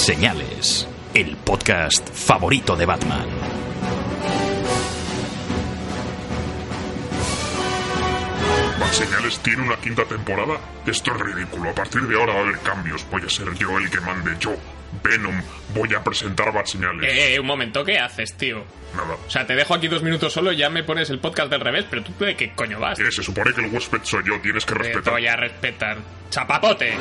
Señales, el podcast favorito de Batman. ¿Bat Señales tiene una quinta temporada? Esto es ridículo. A partir de ahora va a haber cambios. Voy a ser yo el que mande. Yo, Venom, voy a presentar Bat Señales. Eh, un momento, ¿qué haces, tío? Nada. O sea, te dejo aquí dos minutos solo y ya me pones el podcast del revés, pero tú de qué coño vas? Eh, se supone que el huésped soy yo. Tienes que Te respetar. voy a respetar. ¡Chapapote!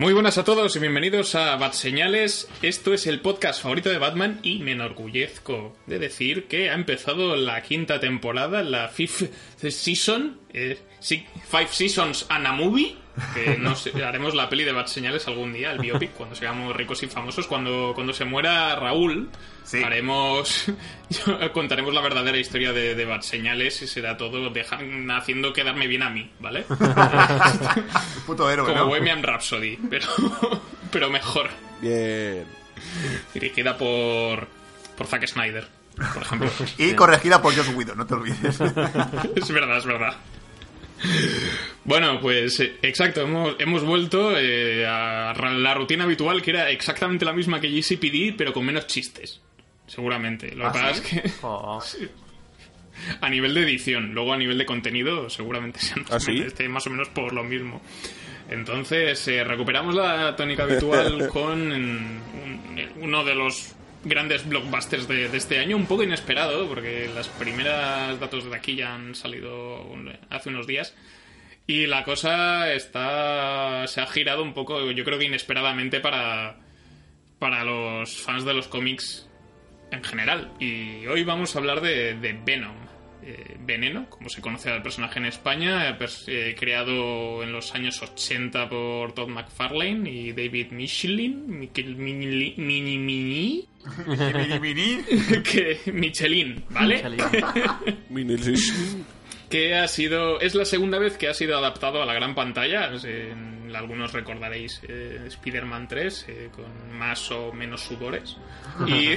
Muy buenas a todos y bienvenidos a Bat Señales. Esto es el podcast favorito de Batman y me enorgullezco de decir que ha empezado la quinta temporada, la fifth season, eh, Five Seasons and a Movie. Que nos haremos la peli de Bat Señales algún día, el biopic, cuando seamos ricos y famosos. Cuando, cuando se muera Raúl, Sí. haremos. contaremos la verdadera historia de, de Bat Señales y será todo dejan, haciendo quedarme bien a mí, ¿vale? Puto héroe, Como ¿no? Bohemian Rhapsody, pero, pero mejor. Bien. Dirigida por, por Zack Snyder, por ejemplo. Y corregida por Joss Whedon, no te olvides. es verdad, es verdad. Bueno, pues eh, exacto, hemos, hemos vuelto eh, a la rutina habitual que era exactamente la misma que GCPD, pero con menos chistes. Seguramente. Lo que ¿Ah, pasa sí? es que Oh. a nivel de edición, luego a nivel de contenido, seguramente sean ¿Ah, sí? esté más o menos por lo mismo. Entonces, eh, recuperamos la tónica habitual con un- uno de los grandes blockbusters de, este año, un poco inesperado, porque las primeras datos de aquí ya han salido hace unos días. Y la cosa está. se ha girado un poco, yo creo que inesperadamente para. para los fans de los cómics en general. Y hoy vamos a hablar de Venom. Eh, Veneno, como se conoce al personaje en España, eh, eh, creado en los años 80 por Todd McFarlane y David Michelin, Miquel Mini, Mini, Mini, Mini, mini. que Michelin, ¿vale? Mini- que ha sido es la segunda vez que ha sido adaptado a la gran pantalla. Algunos recordaréis eh, Spider-Man 3 eh, con más o menos sudores. Y,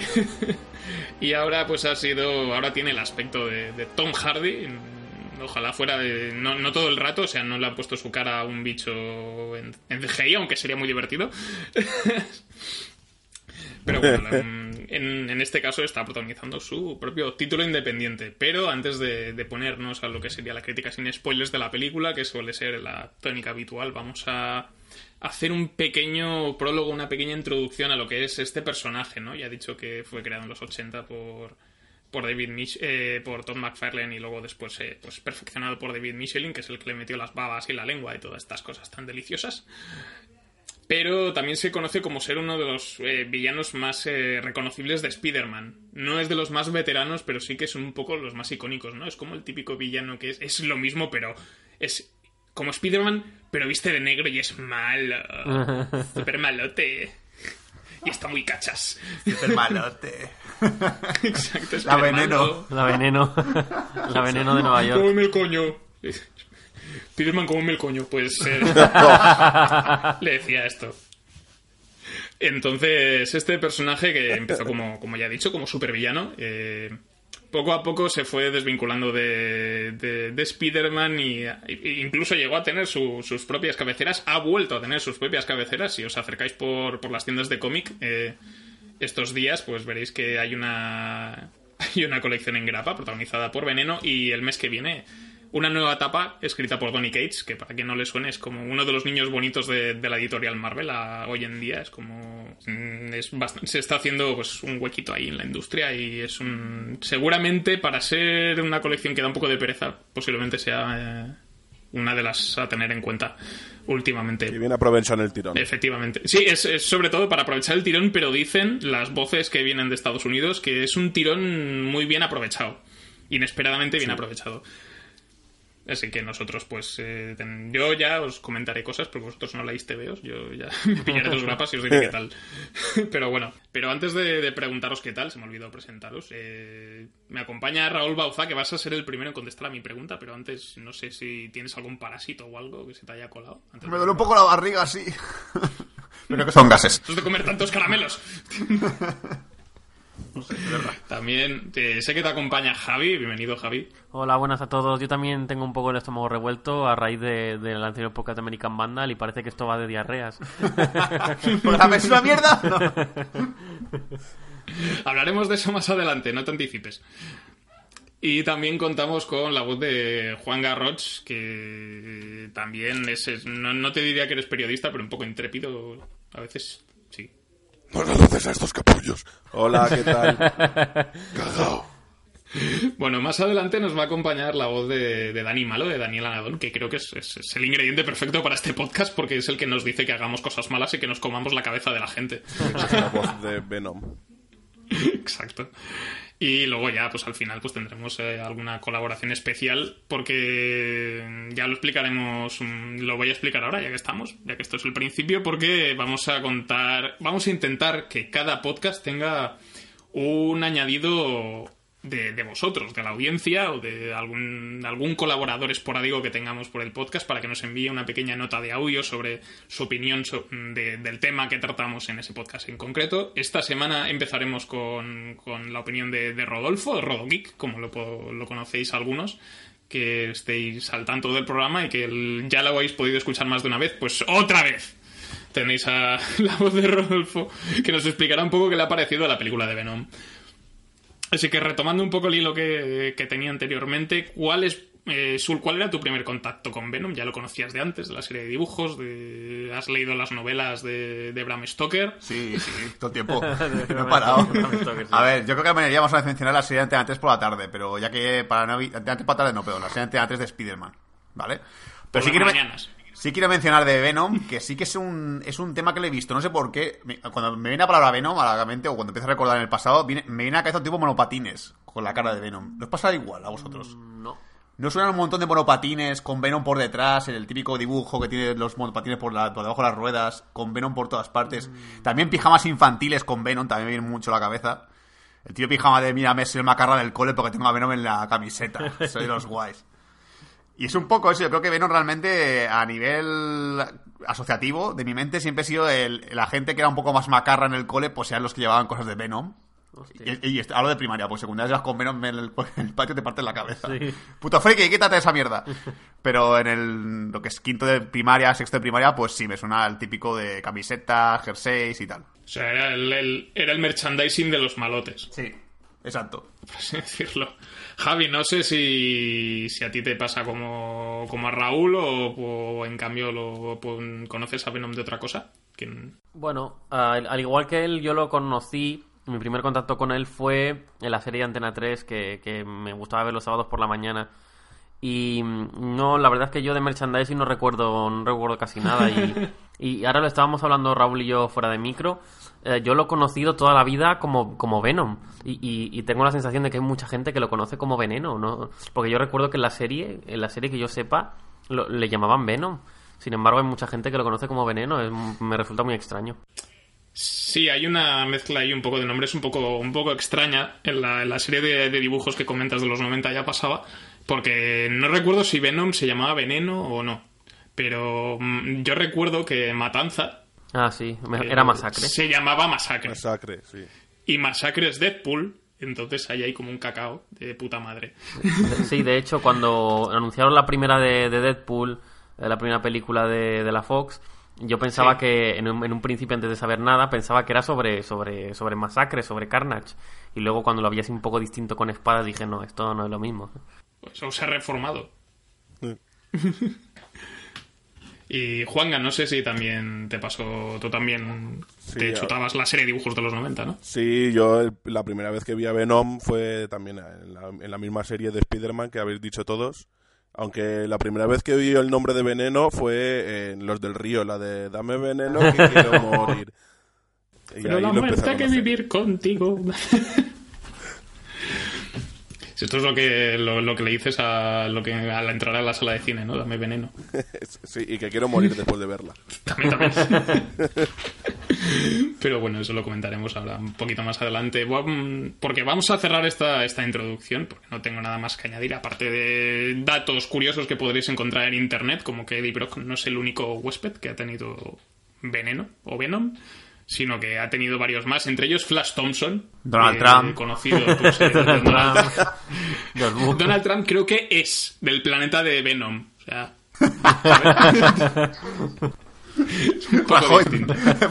y ahora pues ha sido ahora tiene el aspecto de, de Tom Hardy. Ojalá fuera de no, no todo el rato o sea no le han puesto su cara a un bicho en, en CGI aunque sería muy divertido pero bueno, la- en, en este caso está protagonizando su propio título independiente. Pero antes de, ponernos a lo que sería la crítica sin spoilers de la película, que suele ser la tónica habitual, vamos a hacer un pequeño prólogo, una pequeña introducción a lo que es este personaje, ¿no? Ya he dicho que fue creado en los 80 por, por David Mich eh, por Todd McFarlane y luego después eh, pues perfeccionado por David Michelin, que es el que le metió las babas y la lengua y todas estas cosas tan deliciosas pero también se conoce como ser uno de los eh, villanos más eh, reconocibles de Spider-Man. No es de los más veteranos, pero sí que son un poco los más icónicos, ¿no? Es como el típico villano que es, es lo mismo, pero es como Spider-Man, pero viste de negro y es malo. Súper malote. Y está muy cachas. El malote. Exacto, es La veneno. malo. La veneno. La veneno de Nueva York. Cómeme el coño. Spiderman, cómeme el coño. Pues eh, le decía esto. Entonces, este personaje que empezó como, como ya he dicho, como supervillano, eh, poco a poco se fue desvinculando de, de, de Spider-Man y, incluso llegó a tener su- sus propias cabeceras. Ha vuelto a tener sus propias cabeceras. Si os acercáis por, por las tiendas de cómic eh, estos días, pues veréis que hay una, hay una colección en grapa protagonizada por Veneno y el mes que viene una nueva etapa escrita por Donny Cates, que para quien no le suene es como uno de los niños bonitos de, de la editorial Marvel a- hoy en día. Es como. mm, Es bastante, se está haciendo pues un huequito ahí en la industria y es un. Seguramente para ser una colección que da un poco de pereza, posiblemente sea eh, una de las a tener en cuenta últimamente. Y bien aprovechan el tirón. Efectivamente. Sí, es, es sobre todo para aprovechar el tirón, pero dicen las voces que vienen de Estados Unidos que es un tirón muy bien aprovechado. Inesperadamente bien aprovechado. Así que nosotros, pues, eh, ten- yo ya os comentaré cosas porque vosotros no leíste veos. Yo ya me pillaré dos grapas y os diré qué tal. pero bueno, pero antes de, de preguntaros qué tal, se me olvidó presentaros. eh, me acompaña Raúl Bauza, que vas a ser el primero en contestar a mi pregunta, pero antes no sé si tienes algún parásito o algo que se te haya colado. Antes Me duele un poco la barriga, sí. Pero que son gases. Después de comer tantos caramelos. También eh, sé que te acompaña Javi. Bienvenido, Javi. Hola, buenas a todos. Yo también tengo un poco el estómago revuelto a raíz de, del anterior podcast de American Vandal y parece que esto va de diarreas. ¿Pues la es una mierda? No. Hablaremos de eso más adelante, no te anticipes. Y también contamos con la voz de Juan Garroch, que también es, es- no, no te diría que eres periodista, pero un poco intrépido. A veces. No le haces a estos capullos. Hola, ¿qué tal? Cagao. Bueno, más adelante nos va a acompañar la voz de, de Dani Malo, de Daniel Anadón, que creo que es, es- es el ingrediente perfecto para este podcast porque es el que nos dice que hagamos cosas malas y que nos comamos la cabeza de la gente. La voz de Venom. Exacto. Y luego ya, pues al final, pues tendremos eh, alguna colaboración especial, porque ya lo explicaremos, mm, lo voy a explicar ahora, ya que estamos, ya que esto es el principio, porque vamos a contar, vamos a intentar que cada podcast tenga un añadido de, vosotros, de la audiencia o de algún, algún colaborador esporádico que tengamos por el podcast para que nos envíe una pequeña nota de audio sobre su opinión del tema que tratamos en ese podcast en concreto. Esta semana empezaremos con, con la opinión de, Rodolfo, de Rodogeek, como lo, lo conocéis algunos que estéis al tanto del programa y que ya lo habéis podido escuchar más de una vez, pues otra vez tenéis a la voz de Rodolfo que nos explicará un poco qué le ha parecido a la película de Venom. Así que retomando un poco el hilo que, que tenía anteriormente, ¿cuál es eh, Sul, ¿cuál era tu primer contacto con Venom? Ya lo conocías de antes, de la serie de dibujos, de... has leído las novelas de, de Bram Stoker. Sí, sí, todo el tiempo. No he parado. A ver, yo creo que me iríamos a mencionar la serie de Antena 3 por la tarde, pero ya que para no... Antena 3 por la tarde no, pero la serie de Antena 3 de Spider-Man, ¿vale? Por Pero sí las quiero, men- mañanas. Sí quiero mencionar de Venom, que sí que es un, es un tema que le he visto, no sé por qué. Me- Cuando me viene la palabra Venom a la mente, o cuando empiezo a recordar en el pasado, viene- me viene a la cabeza un tipo monopatines, con la cara de Venom. ¿No os pasa igual a vosotros? No. ¿No suenan un montón de monopatines con Venom por detrás, el típico dibujo que tiene los monopatines por, la, por debajo de las ruedas, con Venom por todas partes? También pijamas infantiles con Venom, también me viene mucho a la cabeza. El tío pijama de, mírame, soy el macarra del cole porque tengo a Venom en la camiseta. Soy de los guays. Y es un poco eso, yo creo que Venom realmente a nivel asociativo de mi mente siempre ha sido el, la gente que era un poco más macarra en el cole, pues eran los que llevaban cosas de Venom. Hostia. Y, hablo de primaria, pues secundaria vas con Venom en el, en el patio te partes la cabeza. Sí. Puto friki, quítate esa mierda. Pero en el, lo que es quinto de primaria, sexto de primaria, pues sí, me suena el típico de camisetas, jerseys y tal. O sea, era el, el- era el merchandising de los malotes, Sí, exacto. por así decirlo. Javi, no sé si, si a ti te pasa como, como a Raúl o, o en cambio lo, pues, conoces a Venom de otra cosa. Que- Bueno, al, al igual que él, yo lo conocí. Mi primer contacto con él fue en la serie de Antena 3, que, que me gustaba ver los sábados por la mañana. Y mm, no, la verdad es que yo de merchandising no recuerdo, no recuerdo casi nada. Y, y ahora lo estábamos hablando Raúl y yo fuera de micro. Eh, yo lo he conocido toda la vida como, como Venom. Y, y- tengo la sensación de que hay mucha gente que lo conoce como Veneno, ¿no? Porque yo recuerdo que en la serie, en la serie que yo sepa, le llamaban Venom. Sin embargo, hay mucha gente que lo conoce como Veneno. Me resulta muy extraño. Sí, hay una mezcla ahí un poco de nombres un poco, un poco extraña en la, en la serie de, de dibujos que comentas de los 90 ya pasaba, porque no recuerdo si Venom se llamaba Veneno o no, pero mm, yo recuerdo que Matanza Ah, sí, eh, era masacre. se llamaba Masacre Masacre, sí. y Masacre es Deadpool, entonces ahí hay como un cacao de puta madre. Sí, de hecho, cuando anunciaron la primera de, de Deadpool, eh, la primera película de, de la Fox, yo pensaba Sí. que en un, en un principio, antes de saber nada, pensaba que era sobre, sobre, sobre masacre, sobre Carnage. Y luego cuando lo vi así un poco distinto con espadas, dije, no, esto no es lo mismo. Pues, o se ha reformado. Sí. Y Juanga, no sé si también te pasó, tú también te chutabas la serie de dibujos de los 90, ¿no? Sí, yo el- la primera vez que vi a Venom fue también en la, en la misma serie de Spider-Man que habéis dicho todos. Aunque la primera vez que vi el nombre de Veneno fue en Los del Río, la de Dame veneno que quiero morir. Y Pero la muerte que vivir contigo. Esto es lo que, lo, lo que le dices a, lo que, al entrar a la sala de cine, ¿no? Dame veneno. Sí, y que quiero morir después de verla. También, también. Pero bueno, eso lo comentaremos ahora un poquito más adelante. Vam- Porque vamos a cerrar esta, esta introducción, porque no tengo nada más que añadir, aparte de datos curiosos que podréis encontrar en internet, como que Eddie Brock no es el único huésped que ha tenido veneno o Venom, sino que ha tenido varios más, entre ellos Flash Thompson, Donald eh, Trump. conocido pues, eh, Donald bu- Donald Trump creo que es del planeta de Venom. O sea.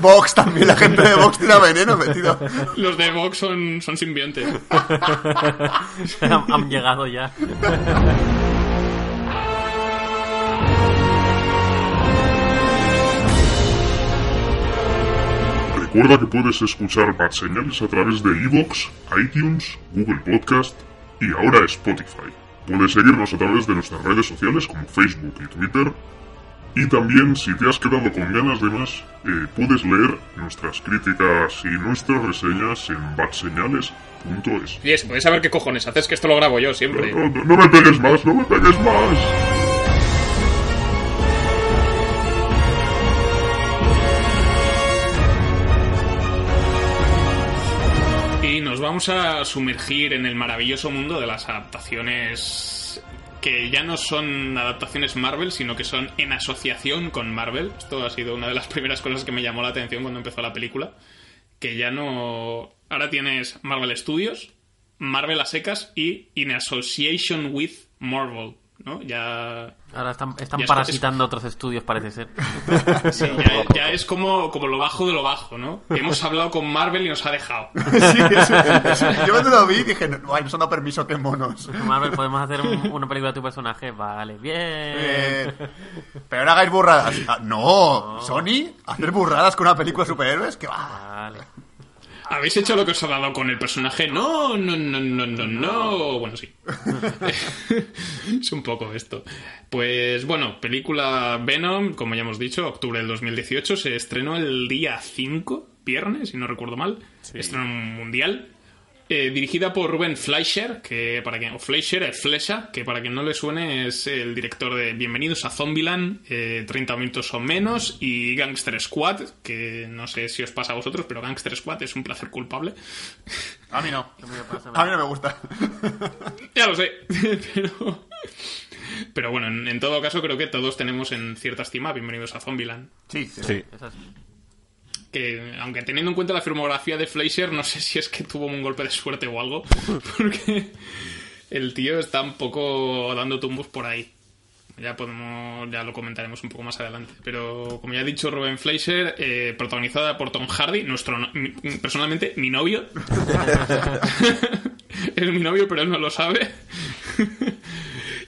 Vox también, la gente de Vox tira veneno metido. Los de Vox son, son simbiontes. han, han llegado ya. Recuerda que puedes escuchar Bad Señales a través de iVoox, iTunes, Google Podcast y ahora Spotify. Puedes seguirnos a través de nuestras redes sociales como Facebook y Twitter. Y también, si te has quedado con ganas de más, eh, puedes leer nuestras críticas y nuestras reseñas en badseñales.es. Oye, ¿se puede saber qué cojones haces? Que esto lo grabo yo siempre. No, no, no me pegues más, no me pegues más. Vamos a sumergir en el maravilloso mundo de las adaptaciones que ya no son adaptaciones Marvel, sino que son en asociación con Marvel. Esto ha sido una de las primeras cosas que me llamó la atención cuando empezó la película. Que ya no... Ahora tienes Marvel Studios, Marvel a secas y In Association with Marvel, ¿no? Ya... Ahora están, están Ya es- parasitando otros estudios, parece ser. Sí, ya, ya es como, como lo bajo de lo bajo, ¿no? Hemos hablado con Marvel y nos ha dejado. Sí, eso- eso- yo cuando lo vi dije, no, ay, nos han dado permiso, qué monos. Marvel, podemos hacer un- una película de tu personaje. Vale, bien. Eh, pero no hagáis burradas. Ah, no, Sony, hacer burradas con una película de superhéroes, que va. Vale. ¿Habéis hecho lo que os ha dado con el personaje? No, no, no, no, no, no. Bueno, sí. es un poco esto. Pues bueno, película Venom, como ya hemos dicho, octubre del 2018, se estrenó el día 5, viernes, si no recuerdo mal. Estreno mundial. Eh, dirigida por Ruben Fleischer, que para quien, o Fleischer, eh, Flesha, que para quien no le suene es el director de Bienvenidos a Zombieland, eh, 30 minutos o menos, y Gangster Squad, que no sé si os pasa a vosotros, pero Gangster Squad es un placer culpable. A mí no. me pasa? A mí no me gusta. Ya lo sé, pero... Pero bueno, en, en todo caso creo que todos tenemos en cierta estima Bienvenidos a Zombieland. Sí, sí. Sí. Esas- que aunque teniendo en cuenta la filmografía de Fleischer, no sé si es que tuvo un golpe de suerte o algo, porque el tío está un poco dando tumbos por ahí. Ya podemos, ya lo comentaremos un poco más adelante. Pero como ya ha dicho Ruben Fleischer, eh, protagonizada por Tom Hardy, nuestro mi- personalmente mi novio. es mi novio, pero él no lo sabe.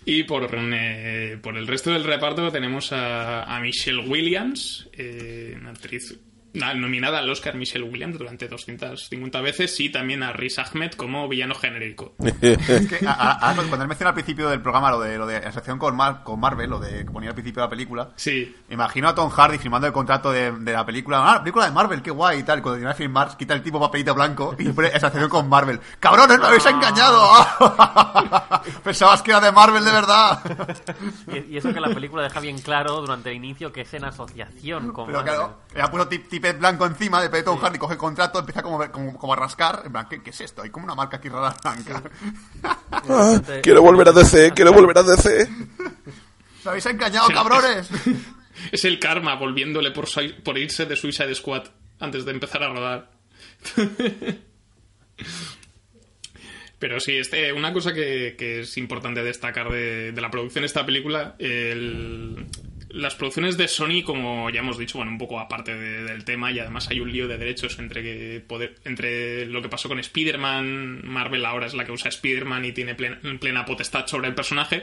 Y por, eh, por el resto del reparto tenemos a, a Michelle Williams, eh, una actriz nominada al Oscar Michelle Williams durante 250 veces, y también a Riz Ahmed como villano genérico. Es que a- a- a- cuando él mencionó al principio del programa lo de, lo de asociación con, Mar- con Marvel, lo de que ponía al principio de la película, Sí, imagino a Tom Hardy firmando el contrato de, de la película. Ah, la película de Marvel, qué guay y tal. Cuando tiene que firmar, quita el tipo papelito blanco y pone asociación con Marvel. ¡Cabrones, me habéis engañado! Pensabas que era de Marvel de verdad. Y, y eso que la película deja bien claro durante el inicio que es en asociación con Pero Marvel. claro, le ha puesto tip, tipet blanco encima de Tom Hardy, coge el contrato, empieza como, como, como a rascar. En plan, ¿qué, qué es esto? Hay como una marca aquí rara blanca. Ah, quiero volver a DC, quiero volver a DC. ¡Me habéis engañado, Sí. cabrones! es el karma volviéndole por, por irse de Suicide Squad antes de empezar a rodar. Pero sí, este, una cosa que, que es importante destacar de, de la producción de esta película, el- las producciones de Sony, como ya hemos dicho, bueno, un poco aparte de- del tema, y además hay un lío de derechos entre, que poder, entre lo que pasó con Spider-Man, Marvel ahora es la que usa Spider-Man y tiene plena, plena potestad sobre el personaje,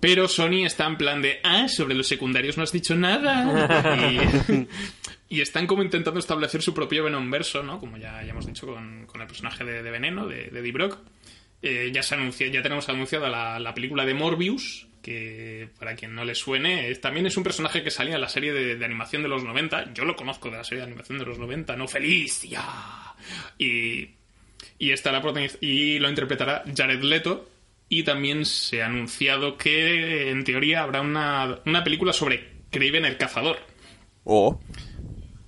pero Sony está en plan de, ah, sobre los secundarios no has dicho nada. Y, y están como intentando establecer su propio Venom verso, ¿no? Como ya, ya hemos dicho con, con el personaje de, de Veneno, de, de Eddie Brock. Eh, ya se anuncia, ya tenemos anunciada la, la película de Morbius, para quien no le suene, también es un personaje que salía en la serie de, animación de los 90. Yo lo conozco de la serie de animación de los 90, no Felicia. Y Y, estará y lo interpretará Jared Leto. Y también se ha anunciado que, en teoría, habrá una, una película sobre Kraven el Cazador. O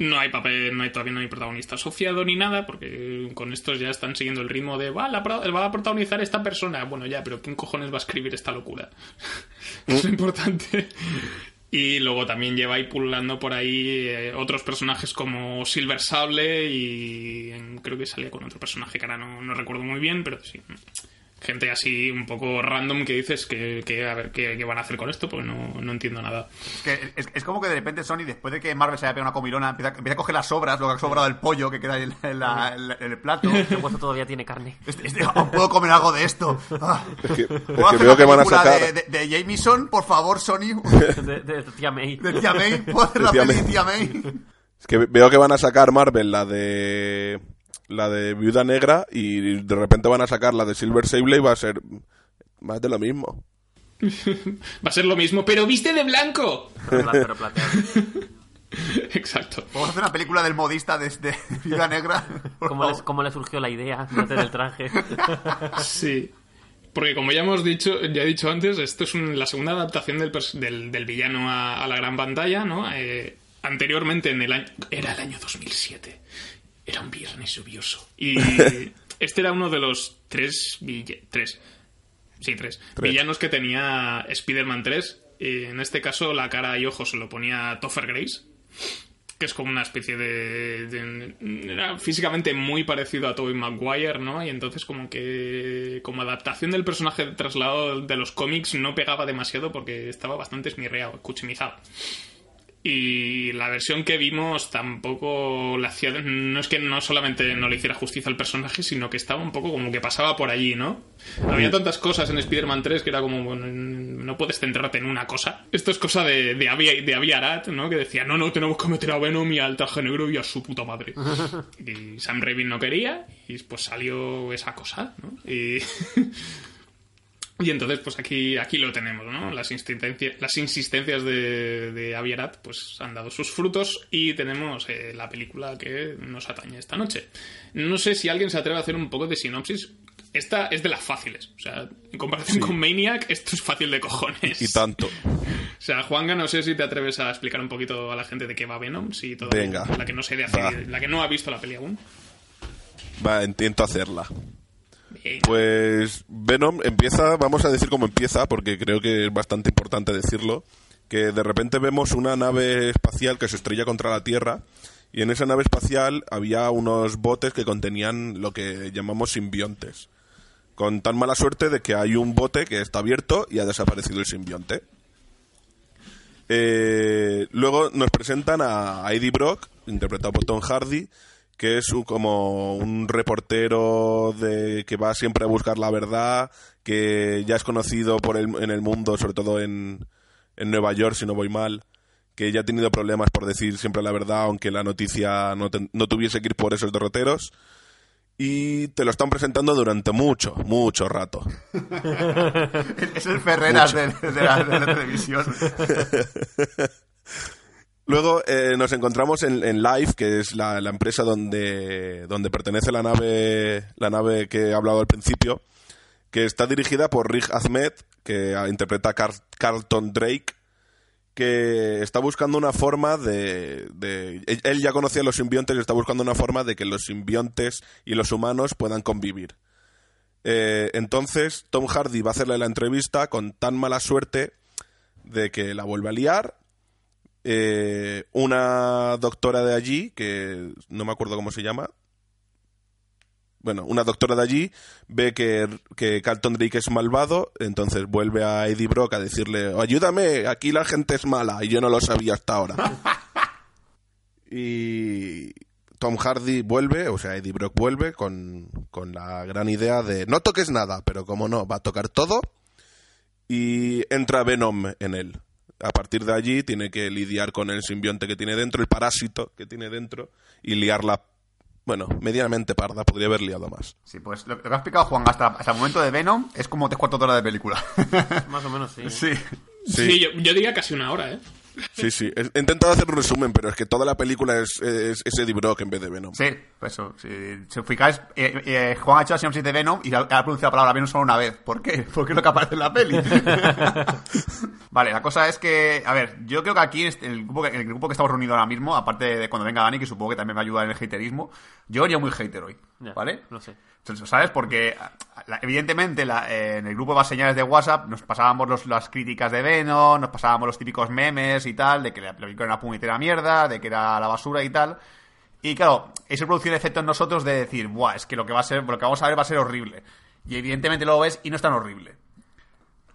No hay papel, no hay, todavía no hay protagonista asociado ni nada, porque con estos ya están siguiendo el ritmo de va, la va a protagonizar esta persona. Bueno, ya, pero ¿quién cojones va a escribir esta locura? es lo importante. Y luego también lleva ahí pululando por ahí eh, otros personajes como Silver Sable y creo que salía con otro personaje que ahora no, no recuerdo muy bien, pero sí. Gente así un poco random que dices que, que a ver qué, qué van a hacer con esto, porque no, no entiendo nada. Es, que es, es como que de repente Sony, después de que Marvel se haya pegado una comilona, empieza, empieza a coger las sobras, lo que ha sobrado del pollo que queda en, la- en la- en el plato. El hueso todavía tiene carne. Este- este, aún puedo comer algo de esto. Ah. es que, es ¿Puedo que hacer veo que van a sacar. De, de, de Jameson, por favor, Sony. De, de- de tía May. De Tía May. ¿Puedo hacer la De Tía peli May. de Tía May? Es que veo que van a sacar Marvel la de la de Viuda Negra y de repente van a sacar la de Silver Sable y va a ser más de lo mismo. Va a ser lo mismo, pero viste de blanco. Pero, pla- pero plateado. Exacto. ¿Podemos hacer una película del modista de, de Viuda Negra? ¿Cómo, les-. ¿Cómo le surgió la idea de hacer el traje? Sí. Porque como ya hemos dicho, ya he dicho antes, esto es un- la segunda adaptación del, del, del villano a, a la gran pantalla, ¿no? Eh, anteriormente en el año... Era el año 2007. Era un viernes lluvioso. Y este era uno de los tres... Tres. Sí, tres. Villanos que tenía Spider-Man 3. Y en este caso la cara y ojos se lo ponía Topher Grace que es como una especie de, de- Era físicamente muy parecido a Tobey Maguire, ¿no? Y entonces como que... Como adaptación del personaje traslado de los cómics no pegaba demasiado porque estaba bastante esmirreado, cuchimizado. Y la versión que vimos tampoco la hacía... No es que no solamente no le hiciera justicia al personaje, sino que estaba un poco como que pasaba por allí, ¿no? Había tantas cosas en Spider-Man 3 que era como, bueno, no puedes centrarte en una cosa. Esto es cosa de, de, Avi, de Avi Arad, ¿no? Que decía, no, no, tenemos que meter a Venom y al traje negro y a su puta madre. y Sam Raimi no quería y pues salió esa cosa, ¿no? Y... Y entonces, pues aquí, aquí lo tenemos, ¿no? Las, insistencias, las insistencias de, de Avi Arad, pues han dado sus frutos y tenemos eh, la película que nos atañe esta noche. No sé si alguien se atreve a hacer un poco de sinopsis. Esta es de las fáciles. O sea, en comparación con Maniac, esto es fácil de cojones. Y tanto. O sea, Juanga, no sé si te atreves a explicar un poquito a la gente de qué va Venom, si todavía- Venga. la que no se de Va. la que no ha visto la peli aún. Va, intento hacerla. Pues Venom empieza, vamos a decir cómo empieza, porque creo que es bastante importante decirlo, que de repente vemos una nave espacial que se estrella contra la Tierra y en esa nave espacial había unos botes que contenían lo que llamamos simbiontes. Con tan mala suerte de que hay un bote que está abierto y ha desaparecido el simbionte. Eh, luego nos presentan a Eddie Brock, interpretado por Tom Hardy, que es un- como un reportero de que va siempre a buscar la verdad, que ya es conocido por el, en el mundo, sobre todo en, en Nueva York, si no voy mal, que ya ha tenido problemas por decir siempre la verdad, aunque la noticia no, ten- no tuviese que ir por esos derroteros. Y te lo están presentando durante mucho, mucho rato. Es el Ferreras de, de la, de la televisión. Luego eh, nos encontramos en, en Live, que es la, empresa donde, donde pertenece la nave, la nave que he hablado al principio, que está dirigida por Rick Ahmed, que interpreta a Car- Carlton Drake, que está buscando una forma de, de- él ya conocía a los simbiontes y está buscando una forma de que los simbiontes y los humanos puedan convivir. Eh, entonces Tom Hardy va a hacerle la entrevista con tan mala suerte de que la vuelve a liar eh, una doctora de allí, que no me acuerdo cómo se llama. Bueno, una doctora de allí ve que, que Carlton Drake es malvado, entonces vuelve a Eddie Brock a decirle, ayúdame, aquí la gente es mala, y yo no lo sabía hasta ahora. y Tom Hardy vuelve, o sea, Eddie Brock vuelve con, con la gran idea de, no toques nada, pero como no, va a tocar todo, y entra Venom en él. A partir de allí tiene que lidiar con el simbionte que tiene dentro, el parásito que tiene dentro, y liarla, bueno, medianamente parda, podría haber liado más. Sí, pues lo, lo que ha explicado Juan hasta, hasta el momento de Venom es como tres cuartos de hora de película. Más o menos, sí. sí. Sí, yo, yo diría casi una hora, ¿eh? Sí, sí. He intentado hacer un resumen, pero es que toda la película es, es, es Eddie Brock en vez de Venom. Sí, pues eso. Si, si os fijáis, eh, eh, Juan ha hecho la sinopsis de Venom y ha, ha pronunciado la palabra Venom solo una vez. ¿Por qué? Porque es lo que aparece en la peli. vale, la cosa es que, a ver, yo creo que aquí, en este- el grupo, que- en el grupo que estamos reunidos ahora mismo, aparte de cuando venga Dani, que supongo que también me ayuda en el haterismo, yo venía muy hater hoy, Ya, ¿vale? Lo sé. ¿Sabes? Porque la- evidentemente la- eh, en el grupo de más señales de WhatsApp nos pasábamos los- las críticas de Venom, nos pasábamos los típicos memes y tal, de que la película era una puñetera mierda, de que era la basura y tal. Y claro, eso produce un efecto en nosotros de decir, buah, es que lo que va a ser, lo que vamos a ver va a ser horrible. Y evidentemente lo ves y no es tan horrible.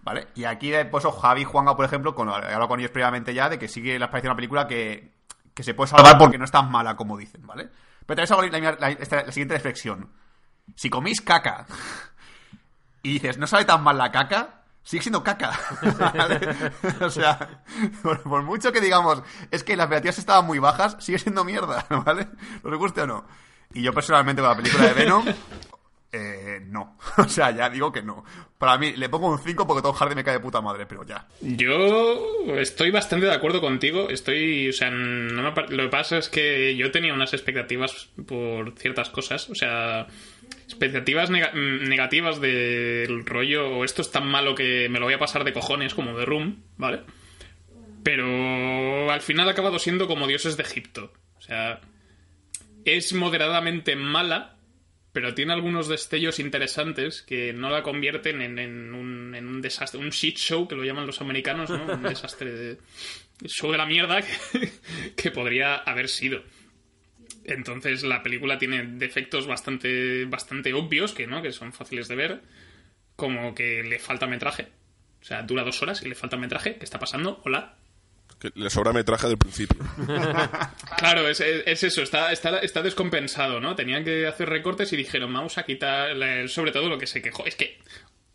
¿Vale? Y aquí, eh, pues, o Javi Juanga, por ejemplo, con, he hablado con ellos previamente ya, de que sí que les parece una película que, que se puede salvar porque no es tan mala como dicen, ¿vale? Pero también hago la, la- la siguiente reflexión. Si comís caca y dices, no sabe tan mal la caca, sigue siendo caca. o sea, por, mucho que digamos, es que las expectativas estaban muy bajas, sigue siendo mierda, ¿vale? ¿Os guste o no? Y yo personalmente con la película de Venom, eh, no. O sea, ya digo que no. Para mí, le pongo un 5 porque Tom Hardy me cae de puta madre, pero ya. Yo estoy bastante de acuerdo contigo. Estoy, o sea, no me lo que pasa es que yo tenía unas expectativas por ciertas cosas. O sea, expectativas mm, negativas del rollo, o esto es tan malo que me lo voy a pasar de cojones, como de Room, ¿vale? Pero al final ha acabado siendo como dioses de Egipto. O sea, es moderadamente mala, pero tiene algunos destellos interesantes que no la convierten en, en un, desastre, un shit show, que lo llaman los americanos, ¿no? Un desastre de show de la mierda que podría haber sido. Entonces la película tiene defectos bastante, bastante obvios, que no, que son fáciles de ver, como que le falta metraje. O sea, dura dos horas y le falta metraje. ¿Qué está pasando? Hola. Que le sobra metraje del principio. Claro, es, es- es eso, está, está, está descompensado, ¿no? Tenían que hacer recortes y dijeron, vamos a quitar, sobre todo lo que se quejó. Es que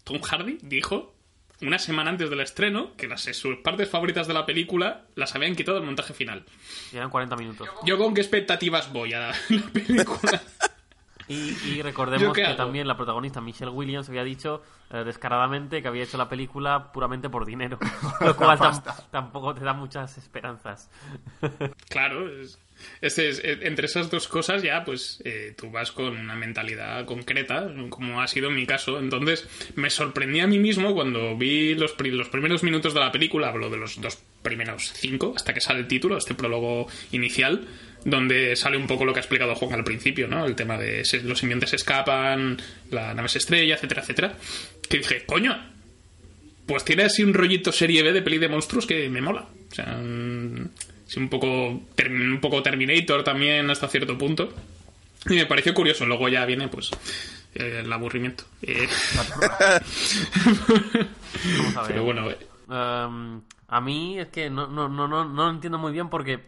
Tom Hardy dijo una semana antes del estreno que las, sus partes favoritas de la película las habían quitado del montaje final. Y eran 40 minutos. ¿Yo con qué expectativas voy a la, la película? Y, y ¿Yo recordemos que hago? también la protagonista Michelle Williams había dicho eh, descaradamente que había hecho la película puramente por dinero. Lo cual tam- tampoco te da muchas esperanzas. Claro, es- es- entre esas dos cosas ya, pues eh, tú vas con una mentalidad concreta, como ha sido mi caso. Entonces, me sorprendí a mí mismo cuando vi los, pri- los primeros minutos de la película, hablo de los dos primeros cinco, hasta que sale el título, este prólogo inicial, donde sale un poco lo que ha explicado Juan al principio, ¿no? El tema de se- los simbiontes escapan, la nave se estrella, etcétera, etcétera. Que dije, coño, pues tiene así un rollito serie B de peli de monstruos que me mola. O sea, mm, un poco, un poco Terminator también hasta cierto punto. Y me pareció curioso. Luego ya viene, pues, eh, el aburrimiento. Eh, Vamos a ver. pero bueno, eh, Em, a mí es que no, no, no, no, no lo entiendo muy bien porque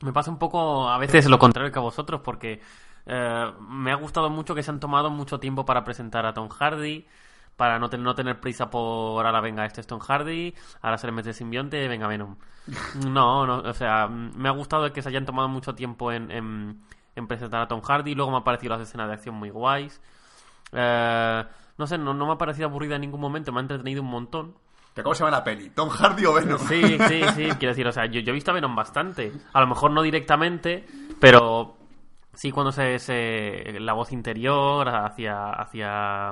me pasa un poco a veces lo contrario que a vosotros porque eh, me ha gustado mucho que se han tomado mucho tiempo para presentar a Tom Hardy para no, ten- no tener prisa por ahora venga este es Tom Hardy ahora se le mete simbionte venga Venom no, no, o sea me ha gustado que se hayan tomado mucho tiempo en, en, en presentar a Tom Hardy luego me han parecido las escenas de acción muy guays. Eh, no sé, no, no me ha parecido aburrida en ningún momento me ha entretenido un montón ¿Pero cómo se llama la peli? ¿Tom Hardy o Venom? Sí, sí, sí, quiero decir, o sea, yo, yo he visto a Venom bastante. A lo mejor no directamente, pero sí cuando se, se la voz interior hacia hacia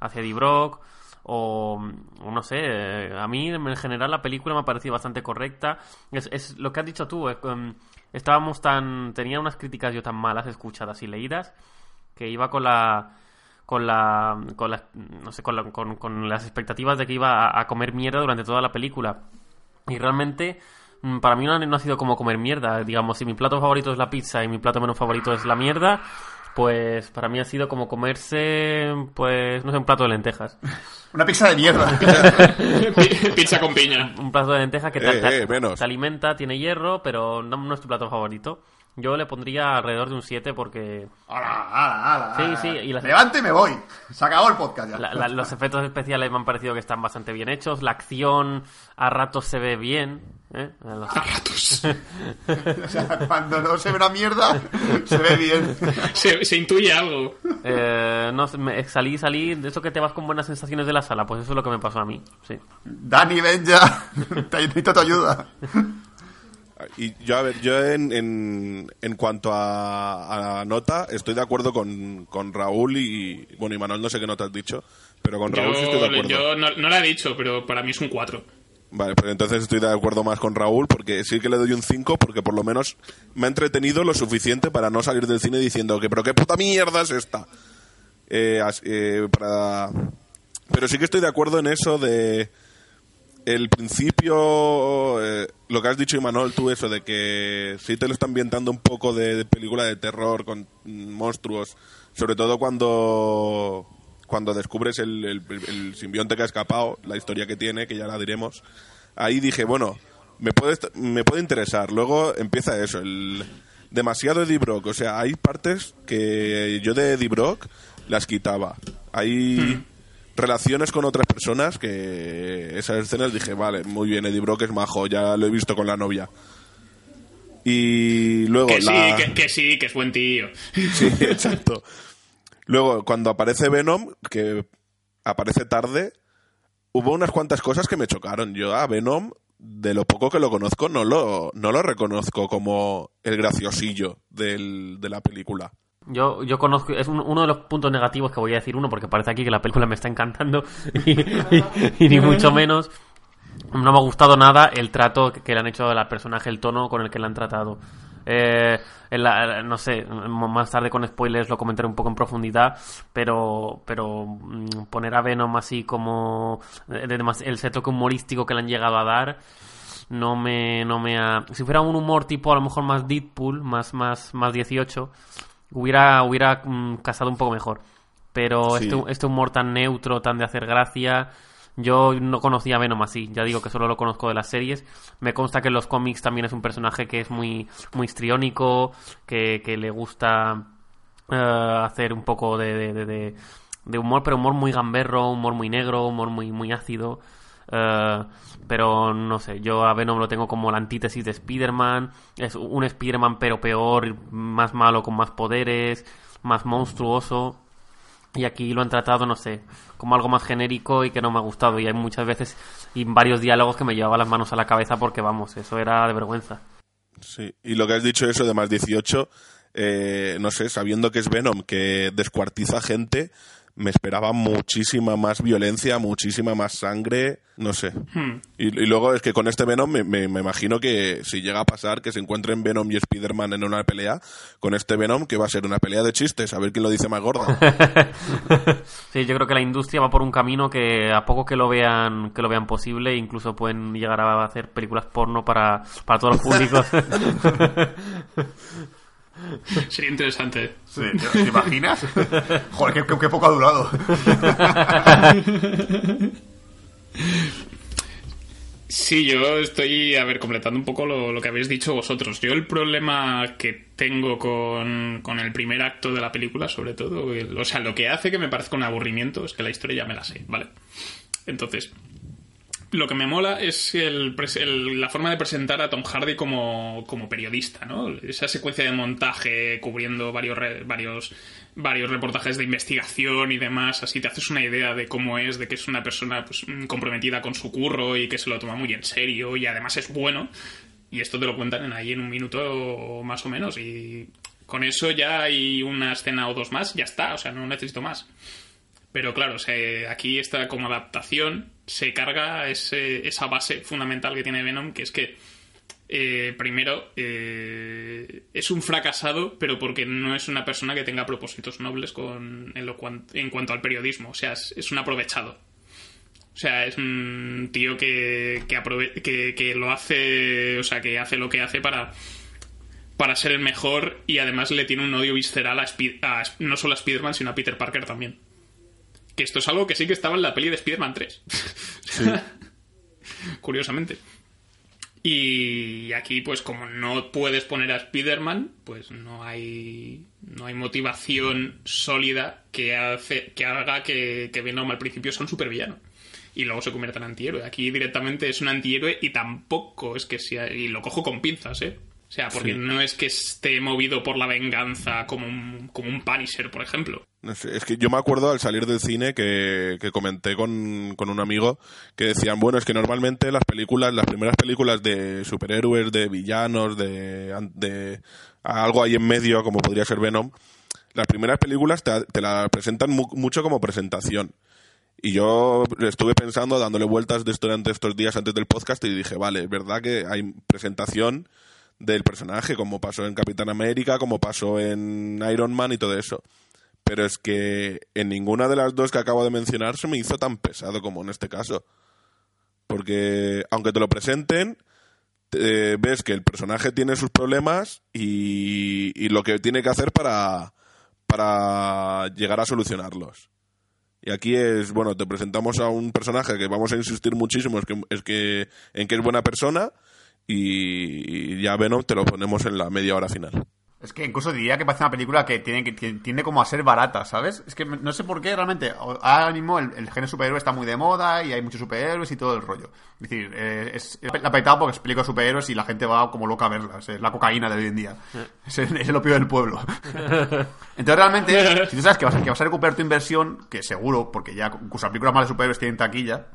hacia Eddie Brock o, no sé, eh, a mí en general la película me ha parecido bastante correcta. Es, es lo que has dicho tú, eh, em, estábamos tan tenía unas críticas yo tan malas escuchadas y leídas que iba con la con la con las no sé con, la- con, con las expectativas de que iba a, a comer mierda durante toda la película y realmente mm, para mí no, ha- no ha sido como comer mierda digamos si mi plato favorito es la pizza y mi plato menos favorito es la mierda pues para mí ha sido como comerse pues no sé un plato de lentejas Una pizza de mierda. pi- pizza con piña. un plato de lentejas que te, Eh, te- eh, menos. te alimenta tiene hierro pero no, no es tu plato favorito yo le pondría alrededor de un 7 porque ¡Hala, hala, hala! Sí, sí, y las- Levante y me voy. Se acabó el podcast ya. La- la- los efectos especiales me han parecido que están bastante bien hechos. La acción a ratos se ve bien. ¿eh? Los- A ratos. O sea, cuando no se ve una mierda, se ve bien. Se, se intuye algo. eh, no me- salí, salí. De eso que te vas con buenas sensaciones de la sala. Pues eso es lo que me pasó a mí. Sí. Dani, ven ya. Te necesito tu ayuda. Y yo, a ver, yo en, en, en cuanto a, a nota, estoy de acuerdo con, con Raúl y, bueno, y Manuel no sé qué nota has dicho, pero con Raúl sí estoy de acuerdo. Yo no, no la he dicho, pero para mí es un 4. Vale, pues entonces estoy de acuerdo más con Raúl porque sí que le doy un 5 porque por lo menos me ha entretenido lo suficiente para no salir del cine diciendo que pero qué puta mierda es esta. Eh, eh, para... Pero sí que estoy de acuerdo en eso de el principio, eh, lo que has dicho Imanol, tú eso de que sí te lo está ambientando un poco de, de película de terror con mm, monstruos, sobre todo cuando cuando descubres el, el, el simbionte que ha escapado, la historia que tiene, que ya la diremos, ahí dije, bueno, me puede, me puede interesar. Luego empieza eso, el demasiado Eddie Brock. O sea, hay partes que yo de Eddie Brock las quitaba. Hay relaciones con otras personas que esas escenas dije, vale, muy bien, Eddie Brock es majo, ya lo he visto con la novia. Y luego Que la... sí, que, que sí, que es buen tío. Sí, exacto. Luego, cuando aparece Venom, que aparece tarde, hubo unas cuantas cosas que me chocaron. Yo a Venom, de lo poco que lo conozco, no lo, no lo reconozco como el graciosillo del- de la película. Yo, yo conozco, es un- uno de los puntos negativos que voy a decir uno, porque parece aquí que la película me está encantando y, ni mucho menos. No me ha gustado nada el trato que, le han hecho al personaje, el tono con el que le han tratado. Eh, en la- no sé, más tarde con spoilers lo comentaré un poco en profundidad, pero, pero mm, poner a Venom así como de- de demas- el toque humorístico que le han llegado a dar, no me, no me ha... Si fuera un humor tipo a lo mejor más Deadpool, más, más, más 18, hubiera, hubiera mm, casado un poco mejor. Pero Sí. este, este humor tan neutro, tan de hacer gracia, yo no conocía a Venom así. Ya digo que solo lo conozco de las series. Me consta que en los cómics también es un personaje que es muy, muy histriónico, que, que le gusta eh, hacer un poco de, de, de- de- de humor, pero humor muy gamberro, humor muy negro, humor muy, muy ácido. Eh, pero no sé, yo a Venom lo tengo como la antítesis de Spider-Man. Es un Spider-Man pero peor, más malo, con más poderes, más monstruoso. Y aquí lo han tratado, no sé, como algo más genérico y que no me ha gustado. Y hay muchas veces y varios diálogos que me llevaba las manos a la cabeza porque, vamos, eso era de vergüenza. Sí. Y lo que has dicho eso de más 18, eh, no sé, sabiendo que es Venom, que descuartiza gente, me esperaba muchísima más violencia, muchísima más sangre, no sé. Y, y luego es que con este Venom me, me- me imagino que si llega a pasar que se encuentren Venom y Spider-Man en una pelea, con este Venom que va a ser una pelea de chistes, a ver quién lo dice más gorda. Sí, yo creo que la industria va por un camino que a poco que lo vean que lo vean posible, incluso pueden llegar a hacer películas porno para, para todos los públicos. Sería interesante. Sí, ¿Te imaginas? Joder, qué, qué- qué poco ha durado. Sí, yo estoy, a ver, completando un poco lo, lo que habéis dicho vosotros. Yo el problema que tengo con, con el primer acto de la película, sobre todo, el- o sea, lo que hace que me parezca un aburrimiento es que la historia ya me la sé, ¿vale? Entonces, lo que me mola es el, el- la forma de presentar a Tom Hardy como, como periodista, ¿no? Esa secuencia de montaje cubriendo varios, re- varios, varios reportajes de investigación y demás, así te haces una idea de cómo es, de que es una persona pues, comprometida con su curro y que se lo toma muy en serio y además es bueno. Y esto te lo cuentan en ahí en un minuto más o menos y con eso ya hay una escena o dos más, ya está, o sea, no necesito más. Pero claro, aquí está como adaptación, se carga ese- esa base fundamental que tiene Venom, que es que eh, primero eh, es un fracasado, pero porque no es una persona que tenga propósitos nobles con, en, lo en cuanto al periodismo, o sea, es, un aprovechado. O sea, es un tío que, que, lo hace, o sea, que hace lo que hace para, para ser el mejor y además le tiene un odio visceral a- no solo a Spider-Man, sino a Peter Parker también. Que esto es algo que sí que estaba en la peli de Spider-Man 3. Curiosamente. Y aquí, pues como no puedes poner a Spider-Man, pues no hay, no hay motivación sólida que, hace, que haga que, que Venom al principio sea un supervillano. Y luego se convierta en antihéroe. Aquí directamente es un antihéroe y tampoco es que sea... Y lo cojo con pinzas, ¿eh? O sea, porque Sí. no es que esté movido por la venganza como un, como un Punisher, por ejemplo. Es que yo me acuerdo al salir del cine que, que comenté con, con un amigo que decían, bueno, es que normalmente las películas, las primeras películas de superhéroes, de villanos, de, de algo ahí en medio, como podría ser Venom, las primeras películas te, te la presentan mu- mucho como presentación. Y yo estuve pensando, dándole vueltas de esto durante estos días antes del podcast y dije, vale, es verdad que hay presentación del personaje, como pasó en Capitán América, como pasó en Iron Man y todo eso. Pero es que en ninguna de las dos que acabo de mencionar se me hizo tan pesado como en este caso. Porque aunque te lo presenten, te- ves que el personaje tiene sus problemas y, y lo que tiene que hacer para, para llegar a solucionarlos. Y aquí es, bueno, te presentamos a un personaje que vamos a insistir muchísimo es que, es que, en que es buena persona y, y ya Venom te lo ponemos en la media hora final. Es que incluso diría que parece una película que tiene, que tiende como a ser barata, ¿sabes? Es que no sé por qué realmente. Ahora mismo el, el género superhéroe está muy de moda y hay muchos superhéroes y todo el rollo. Es decir, eh, es, es la petado porque explico superhéroes y la gente va como loca a verlas. Es la cocaína de hoy en día. Es el, es el opio del pueblo. Entonces realmente, si tú sabes que vas, a, que vas a recuperar tu inversión, que seguro, porque ya incluso las películas más de superhéroes tienen taquilla,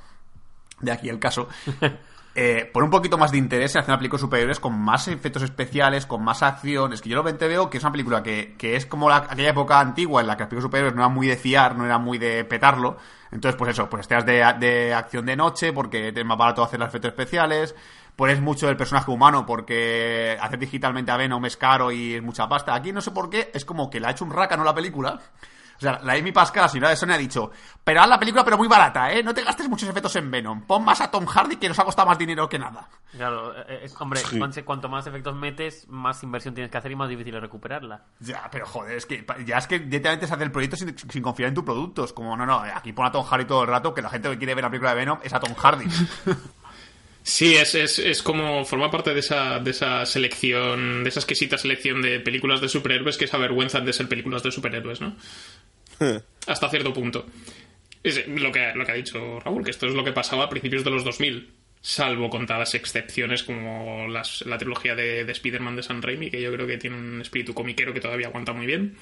de aquí el caso. Eh, por un poquito más de interés en hacer una película de superhéroes con más efectos especiales, con más acción. Es que yo realmente veo que es una película que, que es como la- aquella época antigua en la que las películas de superhéroes no eran muy de fiar, no eran muy de petarlo. Entonces, pues eso, pues estés de, de acción de noche porque es más barato hacer los efectos especiales. Pones mucho del personaje humano porque hacer digitalmente a Venom es caro y es mucha pasta. Aquí no sé por qué, es como que la ha hecho un rácano la película. Sea, la Amy Pascal, la señora de Sony, ha dicho, pero haz la película pero muy barata, ¿eh? No te gastes muchos efectos en Venom. Pon más a Tom Hardy que nos ha costado más dinero que nada. Claro, eh, eh, hombre, Sí. cuanto- más efectos metes, más inversión tienes que hacer y más difícil es recuperarla. Ya, pero joder, es que ya es que directamente se hace el proyecto sin, sin confiar en tu producto. Es como, no, no, aquí pon a Tom Hardy todo el rato, que la gente que quiere ver la película de Venom es a Tom Hardy. Sí, es, es, es como forma parte de esa, de esa selección, de esa exquisita selección de películas de superhéroes que se avergüenzan de ser películas de superhéroes, ¿no? Hasta cierto punto. Es lo que, lo que ha dicho Raúl, que esto es lo que pasaba a principios de los 2000, salvo contadas excepciones como las- la trilogía de, de Spider-Man de San Raimi, que yo creo que tiene un espíritu comiquero que todavía aguanta muy bien.